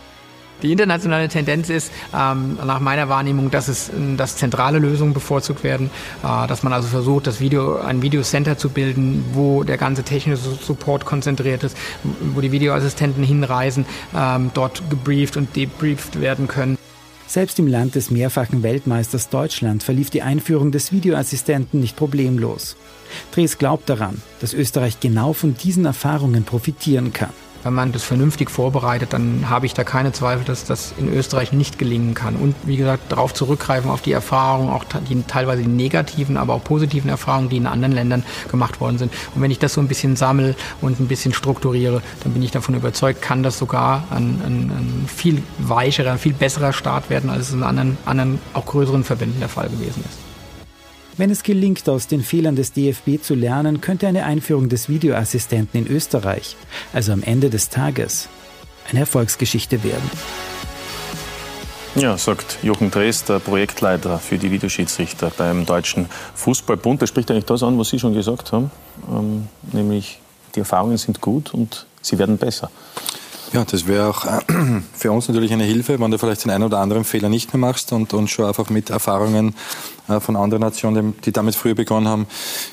Die internationale Tendenz ist ähm, nach meiner Wahrnehmung, dass es dass zentrale Lösungen bevorzugt werden, äh, dass man also versucht, das Video ein Videocenter zu bilden, wo der ganze technische Support konzentriert ist, wo die Videoassistenten hinreisen, ähm, dort gebrieft und debrieft werden können. Selbst im Land des mehrfachen Weltmeisters Deutschland verlief die Einführung des Videoassistenten nicht problemlos. Dres glaubt daran, dass Österreich genau von diesen Erfahrungen profitieren kann wenn man das vernünftig vorbereitet, dann habe ich da keine Zweifel, dass das in Österreich nicht gelingen kann. Und wie gesagt, darauf zurückgreifen auf die Erfahrungen, auch die teilweise die negativen, aber auch positiven Erfahrungen, die in anderen Ländern gemacht worden sind. Und wenn ich das so ein bisschen sammle und ein bisschen strukturiere, dann bin ich davon überzeugt, kann das sogar ein, ein, ein viel weicherer, ein viel besserer Start werden, als es in anderen, anderen auch größeren Verbänden der Fall gewesen ist. Wenn es gelingt, aus den Fehlern des DFB zu lernen, könnte eine Einführung des Videoassistenten in Österreich, also am Ende des Tages, eine Erfolgsgeschichte werden. Ja, sagt Jochen Drees, der Projektleiter für die Videoschiedsrichter beim Deutschen Fußballbund. Der spricht eigentlich das an, was Sie schon gesagt haben, ähm, nämlich die Erfahrungen sind gut und sie werden besser. Ja, das wäre auch äh, [clears throat] für uns natürlich eine Hilfe, wenn du vielleicht den einen oder anderen Fehler nicht mehr machst und, und schon einfach mit Erfahrungen äh, von anderen Nationen, die damit früher begonnen haben,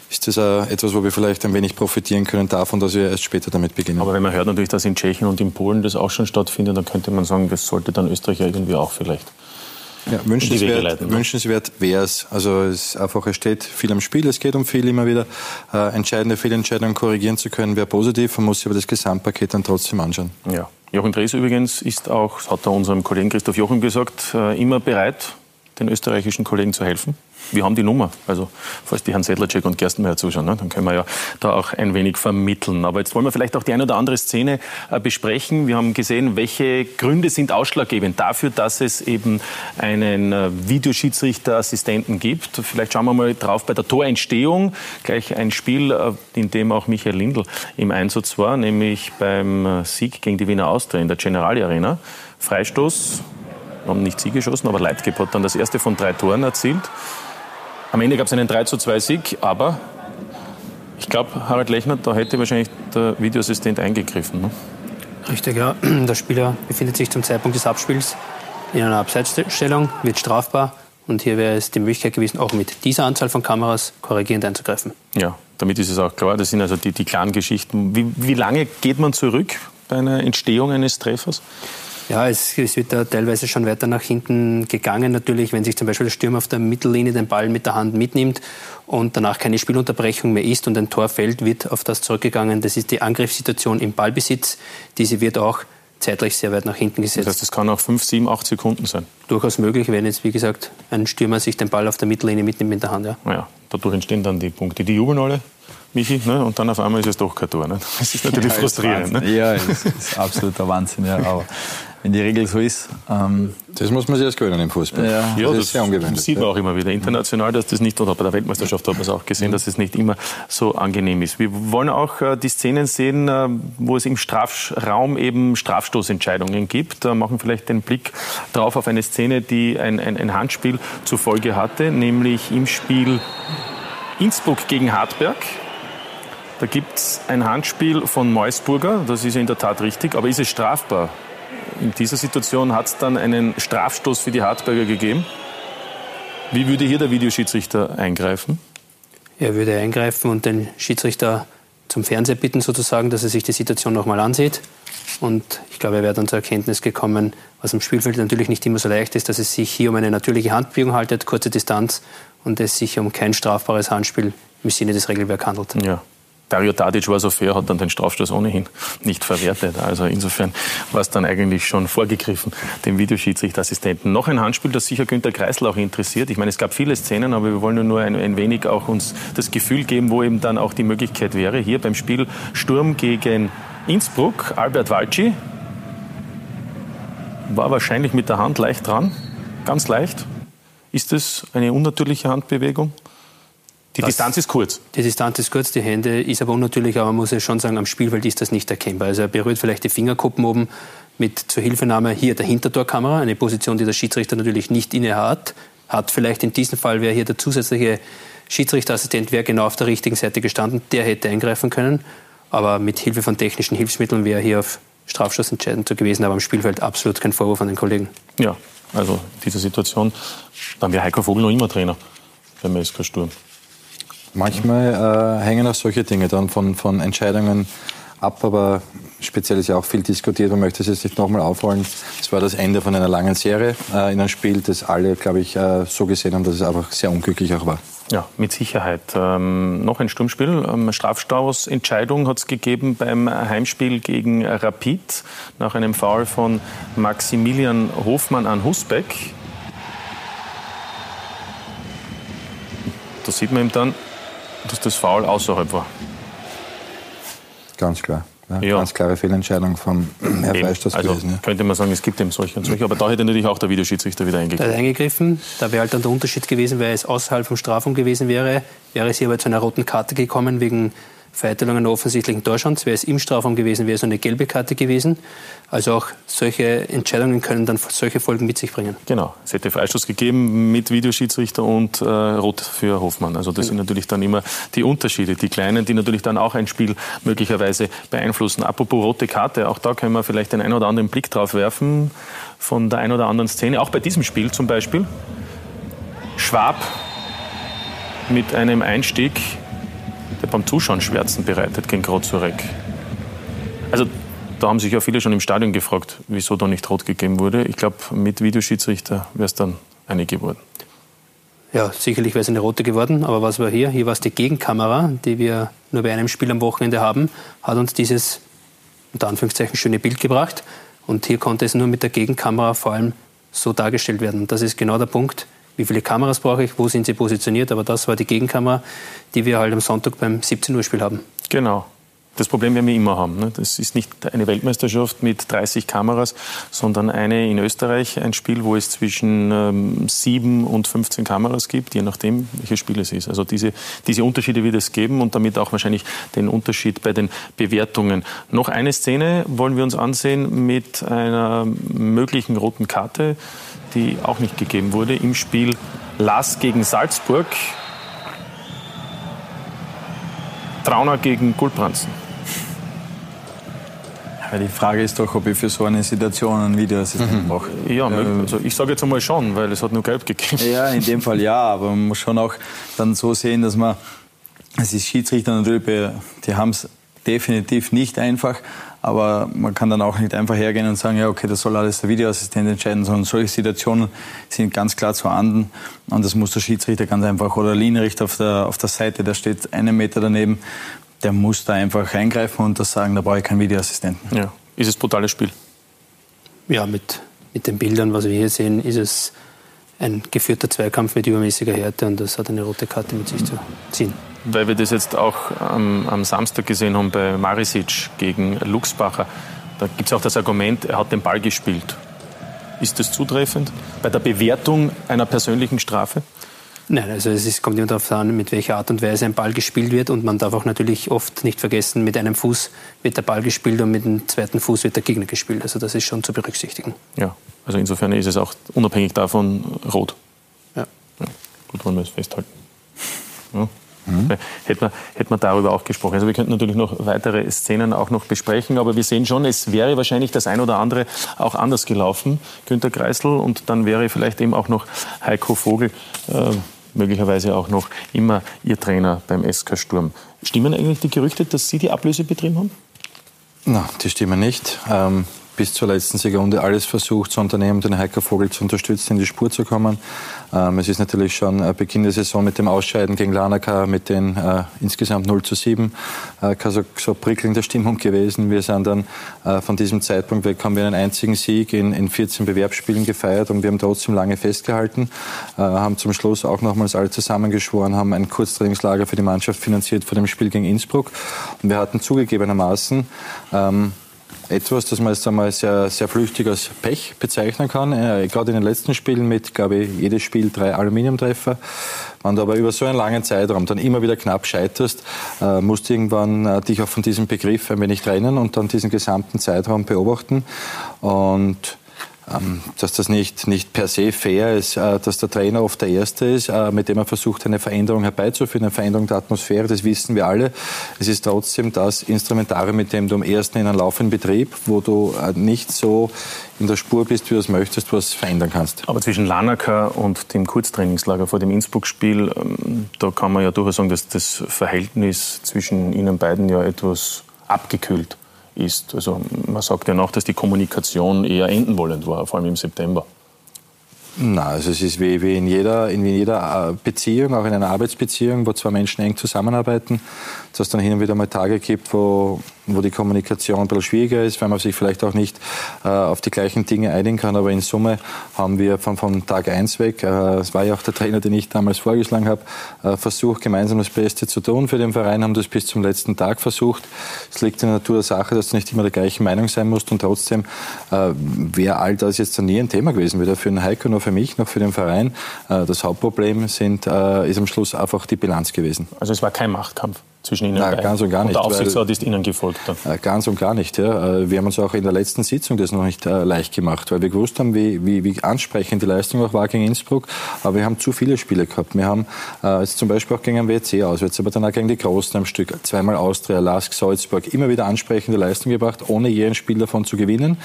ist das etwas, wo wir vielleicht ein wenig profitieren können davon, dass wir erst später damit beginnen. Aber wenn man hört natürlich, dass in Tschechien und in Polen das auch schon stattfindet, dann könnte man sagen, das sollte dann Österreich irgendwie auch vielleicht. Ja, wünschenswert, ne? wünschenswert wäre es. Also es einfach, es steht viel am Spiel, es geht um viel immer wieder. Äh, entscheidende Fehlentscheidungen korrigieren zu können, wäre positiv. Man muss sich aber das Gesamtpaket dann trotzdem anschauen. Ja. Jochen Drees übrigens ist auch, das hat er unserem Kollegen Christoph Jochen gesagt, äh, immer bereit, den österreichischen Kollegen zu helfen wir haben die Nummer. Also, falls die Herrn Sedlacek und Gerstenmeier zuschauen, ne, dann können wir ja da auch ein wenig vermitteln. Aber jetzt wollen wir vielleicht auch die eine oder andere Szene äh, besprechen. Wir haben gesehen, welche Gründe sind ausschlaggebend dafür, dass es eben einen äh, Videoschiedsrichterassistenten gibt. Vielleicht schauen wir mal drauf bei der Torentstehung. Gleich ein Spiel, äh, in dem auch Michael Lindl im Einsatz war, nämlich beim äh, Sieg gegen die Wiener Austria in der Generali Arena. Freistoß, haben nicht sie geschossen, aber Leitgeb hat dann das erste von drei Toren erzielt. Am Ende gab es einen 3 zu 2 Sieg, aber ich glaube, Harald Lechner, da hätte wahrscheinlich der Videoassistent eingegriffen. Ne? Richtig, ja. [clears throat] Der Spieler befindet sich zum Zeitpunkt des Abspiels in einer Abseitsstellung, wird strafbar. Und hier wäre es die Möglichkeit gewesen, auch mit dieser Anzahl von Kameras korrigierend einzugreifen. Ja, damit ist es auch klar. Das sind also die, die klaren Geschichten. Wie, wie lange geht man zurück bei einer Entstehung eines Treffers? Ja, es, es, wird da teilweise schon weiter nach hinten gegangen. Natürlich, wenn sich zum Beispiel der Stürmer auf der Mittellinie den Ball mit der Hand mitnimmt und danach keine Spielunterbrechung mehr ist und ein Tor fällt, wird auf das zurückgegangen. Das ist die Angriffssituation im Ballbesitz. Diese wird auch zeitlich sehr weit nach hinten gesetzt. Das heißt, das kann auch fünf, sieben, acht Sekunden sein? Durchaus möglich, wenn jetzt, wie gesagt, ein Stürmer sich den Ball auf der Mittellinie mitnimmt mit der Hand. Ja. ja dadurch entstehen dann die Punkte. Die jubeln alle, Michi, ne? und dann auf einmal ist es doch kein Tor. Ne? Das ist natürlich [laughs] ja, frustrierend. Ist ne? Ja, ist, ist absoluter Wahnsinn. Ja. Aber wenn die Regel so ist. Ähm das muss man sich erst gewöhnen im Fußball. Ja, das, ja, das ist sehr ungewöhnlich. Das sieht man auch immer wieder international, dass das nicht, oder bei der Weltmeisterschaft hat man es auch gesehen, dass es nicht immer so angenehm ist. Wir wollen auch äh, die Szenen sehen, äh, wo es im Strafraum eben Strafstoßentscheidungen gibt. Da machen vielleicht den Blick drauf auf eine Szene, die ein, ein, ein Handspiel zur Folge hatte, nämlich im Spiel Innsbruck gegen Hartberg. Da gibt es ein Handspiel von Meusburger, das ist in der Tat richtig, aber ist es strafbar? In dieser Situation hat es dann einen Strafstoß für die Hartberger gegeben. Wie würde hier der Videoschiedsrichter eingreifen? Er würde eingreifen und den Schiedsrichter zum Fernseher bitten, sozusagen, dass er sich die Situation nochmal ansieht. Und ich glaube, er wäre dann zur Erkenntnis gekommen, was am Spielfeld natürlich nicht immer so leicht ist, dass es sich hier um eine natürliche Handbewegung handelt, kurze Distanz und es sich um kein strafbares Handspiel im Sinne des Regelwerks handelt. Ja. Dario Tadic war so fair, hat dann den Strafstoß ohnehin nicht verwertet. Also insofern war es dann eigentlich schon vorgegriffen, dem Videoschiedsrichterassistenten. Noch ein Handspiel, das sicher Günter Kreisel auch interessiert. Ich meine, es gab viele Szenen, aber wir wollen nur ein, ein wenig auch uns das Gefühl geben, wo eben dann auch die Möglichkeit wäre. Hier beim Spiel Sturm gegen Innsbruck, Albert Walci war wahrscheinlich mit der Hand leicht dran, ganz leicht. Ist das eine unnatürliche Handbewegung? Die Distanz ist kurz. Die Distanz ist kurz, die Hände ist aber unnatürlich, aber man muss ja schon sagen, am Spielfeld ist das nicht erkennbar. Also er berührt vielleicht die Fingerkuppen oben mit zur Hilfenahme hier der Hintertorkamera, eine Position, die der Schiedsrichter natürlich nicht inne hat. Hat vielleicht in diesem Fall wäre hier der zusätzliche Schiedsrichterassistent wäre genau auf der richtigen Seite gestanden, der hätte eingreifen können. Aber mit Hilfe von technischen Hilfsmitteln wäre er hier auf Strafstoß entscheidend gewesen, aber am Spielfeld absolut kein Vorwurf an den Kollegen. Ja, also diese Situation, dann wäre Heiko Vogel noch immer Trainer beim SK Sturm. Manchmal äh, hängen auch solche Dinge dann von, von Entscheidungen ab, aber speziell ist ja auch viel diskutiert. Man möchte es jetzt nicht nochmal aufrollen. Es war das Ende von einer langen Serie äh, in einem Spiel, das alle, glaube ich, äh, so gesehen haben, dass es einfach sehr unglücklich auch war. Ja, mit Sicherheit. Ähm, noch ein Sturmspiel. Ähm, Strafstausentscheidung hat es gegeben beim Heimspiel gegen Rapid nach einem Foul von Maximilian Hofmann an Husbeck. Da sieht man ihm dann dass das Foul außerhalb war. Ganz klar. Ja, ja. Ganz klare Fehlentscheidung von [clears throat] Herrn Fleischstoß also gewesen. Ja. Könnte man sagen, es gibt eben solche und solche. Aber da hätte natürlich auch der Videoschiedsrichter wieder eingegriffen. Da hat eingegriffen. Da wäre halt dann der Unterschied gewesen, weil es außerhalb vom Strafraum gewesen wäre, wäre es hier aber zu einer roten Karte gekommen wegen Vereitelung einer offensichtlichen Torschance. Wäre es im Strafraum gewesen, wäre es eine gelbe Karte gewesen. Also auch solche Entscheidungen können dann solche Folgen mit sich bringen. Genau. Es hätte Freistoß gegeben mit Videoschiedsrichter und äh, Rot für Hoffmann. Also das sind natürlich dann immer die Unterschiede, die kleinen, die natürlich dann auch ein Spiel möglicherweise beeinflussen. Apropos rote Karte, auch da können wir vielleicht den einen oder anderen Blick drauf werfen von der einen oder anderen Szene. Auch bei diesem Spiel zum Beispiel. Schwab mit einem Einstieg, der beim Zuschauen Schmerzen bereitet gegen Grozurek. Also da haben sich ja viele schon im Stadion gefragt, wieso da nicht rot gegeben wurde. Ich glaube, mit Videoschiedsrichter wäre es dann eine geworden. Ja, sicherlich wäre es eine rote geworden, aber was war hier? Hier war es die Gegenkamera, die wir nur bei einem Spiel am Wochenende haben, hat uns dieses unter Anführungszeichen schöne Bild gebracht. Und hier konnte es nur mit der Gegenkamera vor allem so dargestellt werden. Das ist genau der Punkt. Wie viele Kameras brauche ich? Wo sind sie positioniert? Aber das war die Gegenkamera, die wir halt am Sonntag beim 17 Uhr Spiel haben. Genau das Problem werden wir immer haben. Ne? Das ist nicht eine Weltmeisterschaft mit 30 Kameras, sondern eine in Österreich, ein Spiel, wo es zwischen ähm, 7 und 15 Kameras gibt, je nachdem, welches Spiel es ist. Also diese, diese Unterschiede wird es geben und damit auch wahrscheinlich den Unterschied bei den Bewertungen. Noch eine Szene wollen wir uns ansehen mit einer möglichen roten Karte, die auch nicht gegeben wurde im Spiel Lass gegen Salzburg. Trauner gegen Gulbranzen. Ja, die Frage ist doch, ob ich für so eine Situation einen Videoassistenten mhm. brauche. Ja, also ich sage jetzt einmal schon, weil es hat nur gelb gegeben. Ja, in dem Fall ja, aber man muss schon auch dann so sehen, dass man, es ist Schiedsrichter natürlich, die haben es definitiv nicht einfach, aber man kann dann auch nicht einfach hergehen und sagen, ja, okay, das soll alles der Videoassistent entscheiden, sondern solche Situationen sind ganz klar zu ahnden. Und das muss der Schiedsrichter ganz einfach oder Linienrichter auf der, auf der Seite, der steht einen Meter daneben, der muss da einfach eingreifen und das sagen, da brauche ich keinen Videoassistenten. Ja. Ist es brutales Spiel? Ja, mit, mit den Bildern, was wir hier sehen, ist es ein geführter Zweikampf mit übermäßiger Härte und das hat eine rote Karte mit sich zu ziehen weil wir das jetzt auch am, am Samstag gesehen haben bei Marisic gegen Luxbacher. Da gibt es auch das Argument, er hat den Ball gespielt. Ist das zutreffend bei der Bewertung einer persönlichen Strafe? Nein, also es ist, kommt immer darauf an, mit welcher Art und Weise ein Ball gespielt wird. Und man darf auch natürlich oft nicht vergessen, mit einem Fuß wird der Ball gespielt und mit dem zweiten Fuß wird der Gegner gespielt. Also das ist schon zu berücksichtigen. Ja, also insofern ist es auch unabhängig davon rot. Ja. ja gut, wollen wir es festhalten. Ja. Mhm. Hätten, wir, hätten wir darüber auch gesprochen. Also wir könnten natürlich noch weitere Szenen auch noch besprechen, aber wir sehen schon, es wäre wahrscheinlich das ein oder andere auch anders gelaufen, Günter Kreisel, und dann wäre vielleicht eben auch noch Heiko Vogel, äh, möglicherweise auch noch immer Ihr Trainer beim SK Sturm. Stimmen eigentlich die Gerüchte, dass Sie die Ablöse betrieben haben? Nein, die stimmen nicht. Ähm, bis zur letzten Sekunde alles versucht zu unternehmen, den Heiko Vogel zu unterstützen, in die Spur zu kommen. Ähm, es ist natürlich schon äh, Beginn der Saison mit dem Ausscheiden gegen Lanaka mit den äh, insgesamt 0 zu 7 äh, so, so prickelnde Stimmung gewesen. Wir sind dann äh, von diesem Zeitpunkt weg, haben wir einen einzigen Sieg in, in 14 Bewerbsspielen gefeiert und wir haben trotzdem lange festgehalten, äh, haben zum Schluss auch nochmals alle zusammengeschworen, haben ein Kurztrainingslager für die Mannschaft finanziert vor dem Spiel gegen Innsbruck und wir hatten zugegebenermaßen ähm, etwas, das man jetzt einmal sehr, sehr flüchtig als Pech bezeichnen kann. Äh, gerade in den letzten Spielen mit, glaube ich, jedes Spiel drei Aluminiumtreffer. Wenn du aber über so einen langen Zeitraum dann immer wieder knapp scheiterst, äh, musst du irgendwann äh, dich auch von diesem Begriff ein wenig trennen und dann diesen gesamten Zeitraum beobachten. Und dass das nicht, nicht per se fair ist, äh, dass der Trainer oft der Erste ist, äh, mit dem er versucht, eine Veränderung herbeizuführen, eine Veränderung der Atmosphäre, das wissen wir alle. Es ist trotzdem das Instrumentarium, mit dem du am ersten in einem laufenden Betrieb, wo du äh, nicht so in der Spur bist, wie du es möchtest, was verändern kannst. Aber zwischen Lanaka und dem Kurztrainingslager vor dem Innsbruck-Spiel, ähm, da kann man ja durchaus sagen, dass das Verhältnis zwischen ihnen beiden ja etwas abgekühlt ist. Also man sagt ja noch, dass die Kommunikation eher enden wollend war, vor allem im September. Na, also es ist wie, wie, in, jeder, in jeder Beziehung, auch in einer Arbeitsbeziehung, wo zwei Menschen eng zusammenarbeiten, dass es dann hin und wieder mal Tage gibt, wo wo die Kommunikation ein bisschen schwieriger ist, weil man sich vielleicht auch nicht äh, auf die gleichen Dinge einigen kann. Aber in Summe haben wir von, von Tag eins weg, äh, es war ja auch der Trainer, den ich damals vorgeschlagen habe, äh, versucht, gemeinsam das Beste zu tun für den Verein, haben das bis zum letzten Tag versucht. Es liegt in der Natur der Sache, dass du nicht immer der gleichen Meinung sein musst und trotzdem äh, wäre all das jetzt nie ein Thema gewesen, weder für den Heiko noch für mich noch für den Verein. Äh, das Hauptproblem sind, äh, ist am Schluss einfach die Bilanz gewesen. Also es war kein Machtkampf? Zwischen Ihnen Nein, ganz und gar nicht. Und der Aufsichtsrat ist Ihnen gefolgt dann? Äh, ganz und gar nicht. Ja. Äh, wir haben uns auch in der letzten Sitzung das noch nicht äh, leicht gemacht, weil wir gewusst haben, wie, wie, wie ansprechend die Leistung auch war gegen Innsbruck. Aber wir haben zu viele Spiele gehabt. Wir haben äh, jetzt zum Beispiel auch gegen den WC auswärts, aber dann auch gegen die Großen am Stück, zweimal Austria, Lask, Salzburg, immer wieder ansprechende Leistung gebracht, ohne je ein Spiel davon zu gewinnen.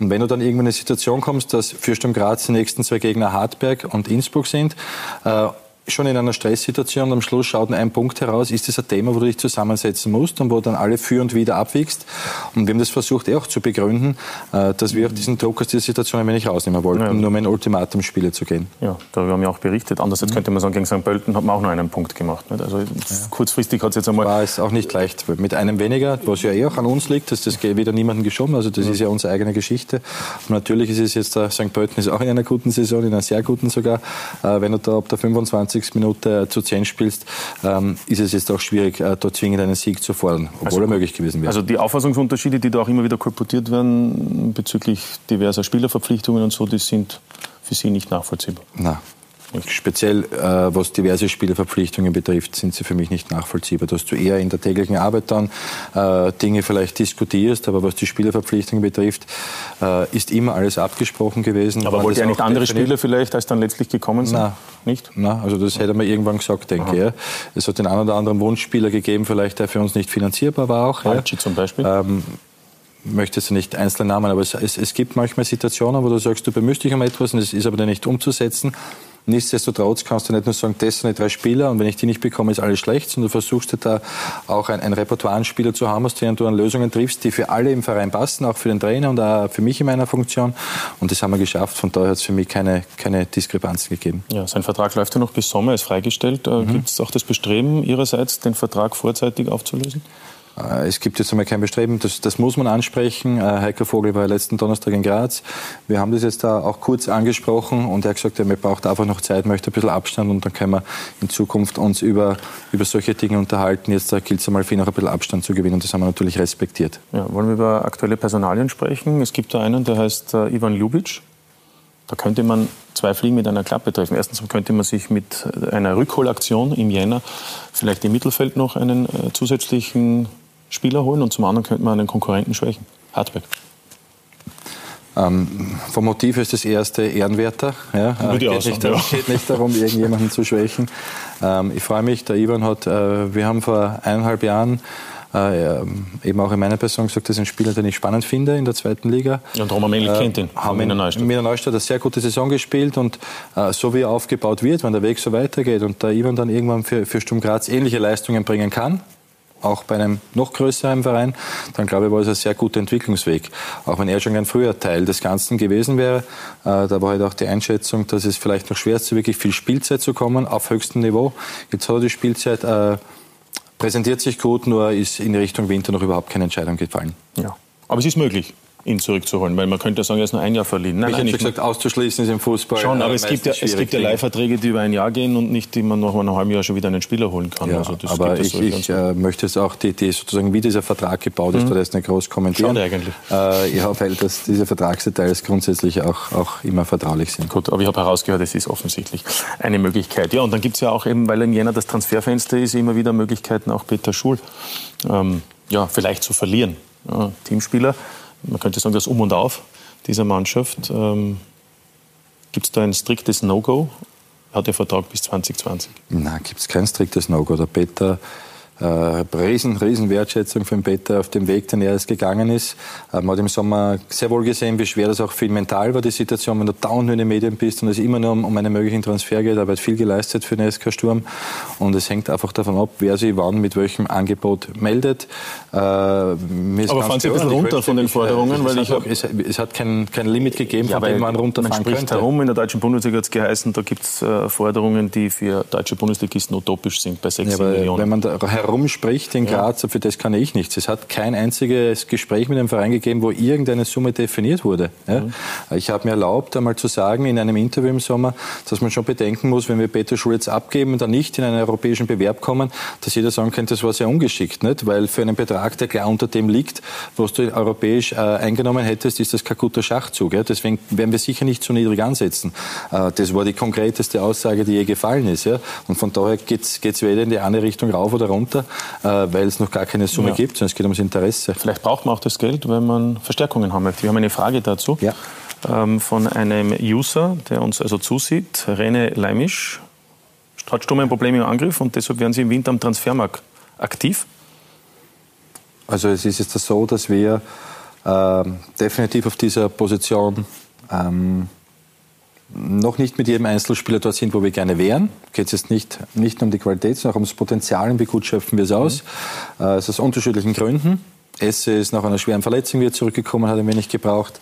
Und wenn du dann irgendwann in eine Situation kommst, dass Fürsturm Graz die nächsten zwei Gegner Hartberg und Innsbruck sind, äh, schon in einer Stresssituation und am Schluss schaut ein Punkt heraus, ist das ein Thema, wo du dich zusammensetzen musst und wo dann alle für und wieder abwiegst. Und wir haben das versucht, eh auch zu begründen, äh, dass wir auch diesen Druck aus dieser Situation ein wenig rausnehmen wollten, ja. nur um in Ultimatumspiele zu gehen. Ja, darüber haben wir auch berichtet. Andererseits mhm. könnte man sagen, gegen St. Pölten hat man auch nur einen Punkt gemacht. Nicht? Also ja. kurzfristig hat es jetzt einmal... War es auch nicht leicht. Mit einem weniger, was ja eh auch an uns liegt, dass das wieder niemanden geschoben Also das mhm. ist ja unsere eigene Geschichte. Und natürlich ist es jetzt, der St. Pölten ist auch in einer guten Saison, in einer sehr guten sogar. Äh, wenn du da ab der 25. Minute zu 10 spielst, ähm, ist es jetzt auch schwierig, äh, dort zwingend einen Sieg zu fordern, obwohl also, er möglich gewesen wäre. Also die Auffassungsunterschiede, die da auch immer wieder kolportiert werden bezüglich diverser Spielerverpflichtungen und so, die sind für Sie nicht nachvollziehbar? Nein. Speziell äh, was diverse Spielerverpflichtungen betrifft, sind sie für mich nicht nachvollziehbar. Dass du eher in der täglichen Arbeit dann äh, Dinge vielleicht diskutierst, aber was die Spielerverpflichtungen betrifft, äh, ist immer alles abgesprochen gewesen. Aber wollte ja nicht andere Spieler vielleicht, als dann letztlich gekommen sind? Nein. Nicht? Nein, also das hätte man irgendwann gesagt, denke ich. Ja. Es hat den einen oder anderen Wunschspieler gegeben, vielleicht der für uns nicht finanzierbar war auch. Alci ja. zum Beispiel? Ähm, möchtest du nicht einzelne Namen, aber es, es, es, gibt manchmal Situationen, wo du sagst, du bemühst dich um etwas und es ist aber dann nicht umzusetzen. Nichtsdestotrotz kannst du nicht nur sagen, das sind die drei Spieler und wenn ich die nicht bekomme, ist alles schlecht, sondern du versuchst da auch ein, ein Repertoire an Spieler zu haben, aus denen du an Lösungen triffst, die für alle im Verein passen, auch für den Trainer und auch für mich in meiner Funktion. Und das haben wir geschafft. Von daher hat es für mich keine, keine Diskrepanzen gegeben. Ja, sein Vertrag läuft ja noch bis Sommer, ist freigestellt. Äh, mhm. Gibt es auch das Bestreben Ihrerseits, den Vertrag vorzeitig aufzulösen? Äh, es gibt jetzt einmal kein Bestreben, das, das muss man ansprechen. Äh, Heiko Vogel war letzten Donnerstag in Graz. Wir haben das jetzt da auch kurz angesprochen und er hat gesagt, er braucht einfach noch Zeit, möchte ein bisschen Abstand und dann können wir in Zukunft uns über, über solche Dinge unterhalten. Jetzt gilt es einmal für ihn auch ein bisschen Abstand zu gewinnen und das haben wir natürlich respektiert. Ja, wollen wir über aktuelle Personalien sprechen? Es gibt da einen, der heißt äh, Ivan Ljubic. Da könnte man zwei Fliegen mit einer Klappe treffen. Erstens könnte man sich mit einer Rückholaktion im Jänner vielleicht im Mittelfeld noch einen zusätzlichen Spieler holen und zum anderen könnte man einen Konkurrenten schwächen. Hartberg. Ähm, vom Motiv ist das erste ehrenwerter. Ja, äh, geht, nicht, ja. geht nicht darum, irgendjemanden zu schwächen. Ähm, ich freue mich, der Ivan hat, äh, wir haben vor eineinhalb Jahren äh, eben auch in meiner Person gesagt, das ist ein Spieler, den ich spannend finde in der zweiten Liga. Ja, und Roman Mengel äh, kennt ihn. Haben in Neustadt. Wiener Neustadt eine sehr gute Saison gespielt und äh, so wie er aufgebaut wird, wenn der Weg so weitergeht und der Ivan dann irgendwann für, für Sturm Graz ähnliche Leistungen bringen kann, auch bei einem noch größeren Verein, dann glaube ich, war es ein sehr guter Entwicklungsweg. Auch wenn er schon ein früher Teil des Ganzen gewesen wäre, äh, da war halt auch die Einschätzung, dass es vielleicht noch schwer ist, zu wirklich viel Spielzeit zu kommen auf höchstem Niveau. Jetzt hat er die Spielzeit, äh, präsentiert sich gut, nur ist in Richtung Winter noch überhaupt keine Entscheidung gefallen. Ja, aber es ist möglich ihn zurückzuholen, weil man könnte sagen, er ist nur ein Jahr verliehen. Nein, ich habe gesagt, auszuschließen ist im Fußball. Schon, aber es gibt, ja, es gibt ja Leihverträge, die über ein Jahr gehen und nicht, die man nach einem halben Jahr schon wieder einen Spieler holen kann. Ja, also aber ich, ich äh, möchte es auch, die, die, sozusagen, wie dieser Vertrag gebaut ist, mhm. da ist nicht groß kommentieren. Schade eigentlich. Äh, ja, weil das, diese Vertragsdetails grundsätzlich auch, auch immer vertraulich sind. Gut, aber ich habe herausgehört, es ist offensichtlich eine Möglichkeit. Ja, und dann gibt es ja auch eben, weil im Jänner das Transferfenster ist, immer wieder Möglichkeiten, auch Peter Schul ähm, ja, vielleicht zu verlieren. Ja, Teamspieler man könnte sagen, das Um und Auf dieser Mannschaft. Ähm, gibt es da ein striktes No-Go? Hat der Vertrag bis 2020? Nein, gibt es kein striktes No-Go. Der Peter riesen, riesen Wertschätzung für den Peter auf dem Weg, den er jetzt gegangen ist. Äh, man hat im Sommer sehr wohl gesehen, wie schwer das auch für ihn mental war, die Situation, wenn du dauernd in den Medien bist und es immer nur um, um einen möglichen Transfer geht. Er hat viel geleistet für den SK Sturm und es hängt einfach davon ab, wer sich wann mit welchem Angebot meldet. Äh, Aber fahren Sie ein bisschen runter von den Forderungen? Weil ich auch, es, es, hat kein, kein Limit gegeben, ja, von dem man runterfahren man könnte. herum, in der deutschen Bundesliga hat es geheißen, da gibt es äh, Forderungen, die für deutsche Bundesligisten utopisch sind, bei 6 ja, Millionen. Wenn man da herumspricht in Graz, ja. für das kann ich nichts. Es hat kein einziges Gespräch mit dem Verein gegeben, wo irgendeine Summe definiert wurde. Ja? Ich habe mir erlaubt, einmal zu sagen in einem Interview im Sommer, dass man schon bedenken muss, wenn wir Peter Schul jetzt abgeben und dann nicht in einen europäischen Bewerb kommen, dass jeder sagen könnte, das war sehr ungeschickt. Nicht? Weil für einen Betrag, der klar unter dem liegt, was du europäisch äh, eingenommen hättest, ist das kein guter Schachzug. Ja? Deswegen werden wir sicher nicht zu niedrig ansetzen. Äh, das war die konkreteste Aussage, die je gefallen ist. Ja? Und von daher geht es weder in die eine Richtung rauf oder runter. Spieler, äh, weil es noch gar keine Summe ja. gibt, sondern es geht ums Interesse. Vielleicht braucht man auch das Geld, wenn man Verstärkungen haben möchte. Wir haben eine Frage dazu ja. ähm, von einem User, der uns also zusieht, Rene Leimisch. Hat Sturm ein Problem im Angriff und deshalb werden Sie im Winter am Transfermarkt aktiv? Also es ist jetzt so, dass wir äh, definitiv auf dieser Position ähm, noch nicht mit jedem Einzelspieler dort sind, wo wir gerne wären. Geht es jetzt nicht, nicht nur um die Qualität, sondern auch ums Potenzial und wie gut schöpfen wir es aus. Mhm. Äh, es ist aus unterschiedlichen Gründen. Esse ist nach einer schweren Verletzung wieder zurückgekommen, hat ein wenig gebraucht.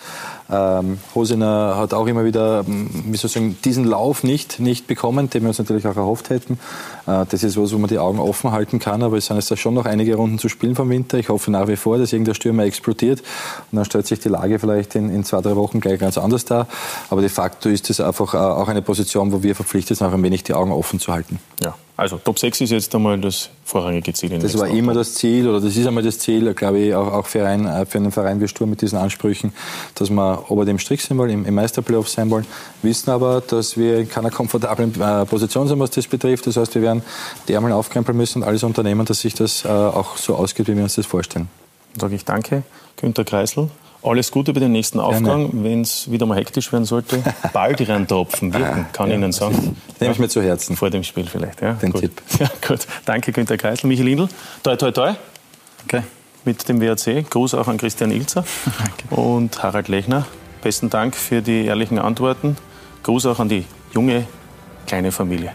Ähm, Hosiner hat auch immer wieder, ähm, wie soll ich sagen, diesen Lauf nicht, nicht bekommen, den wir uns natürlich auch erhofft hätten. Äh, das ist was, wo man die Augen offen halten kann, aber es sind jetzt schon noch einige Runden zu spielen vom Winter. Ich hoffe nach wie vor, dass irgendein Stürmer explodiert und dann stellt sich die Lage vielleicht in, in zwei, drei Wochen gleich ganz anders dar. Aber de facto ist es einfach äh, auch eine Position, wo wir verpflichtet sind, auch ein wenig die Augen offen zu halten. Ja, also Top 6 ist jetzt einmal das vorrangige Ziel. das war immer das Ziel oder das ist einmal das Ziel, glaube ich, auch, auch für, ein, äh, für einen Verein wie Sturm mit diesen Ansprüchen, dass wir ober dem Strich sein wollen, im, im Meisterplayoff sein wollen, wissen aber, dass wir in keiner komfortablen äh, Position sind, was das betrifft. Das heißt, wir werden die Ärmel aufkrempeln müssen und alles unternehmen, dass sich das äh, auch so ausgeht, wie wir uns das vorstellen. Dann sage ich danke, Günter Kreisel. Alles Gute bei den nächsten Aufgang. Wenn es wieder mal hektisch werden sollte, [laughs] bald reintropfen, wirken, kann ich ja, Ihnen sagen. Nehme ich mir zu Herzen. Vor dem Spiel vielleicht, ja. Den gut. Tipp. [laughs] Ja, gut. Danke, Günter Kreisel. Michael Lindl, toi, toi, toi. Okay. Mit dem WAC. Gruß auch an Christian Ilzer [laughs] und Harald Lechner. Besten Dank für die ehrlichen Antworten. Gruß auch an die junge, kleine Familie.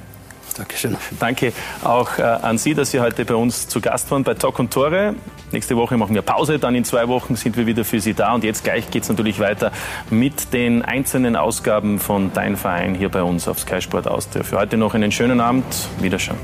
Dankeschön. Danke auch äh, an Sie, dass Sie heute bei uns zu Gast waren bei Talk und Tore. Nächste Woche machen wir Pause, dann in zwei Wochen sind wir wieder für Sie da. Und jetzt gleich geht es natürlich weiter mit den einzelnen Ausgaben von Dein Verein hier bei uns auf Sky Sport Austria. Für heute noch einen schönen Abend. Wiederschauen.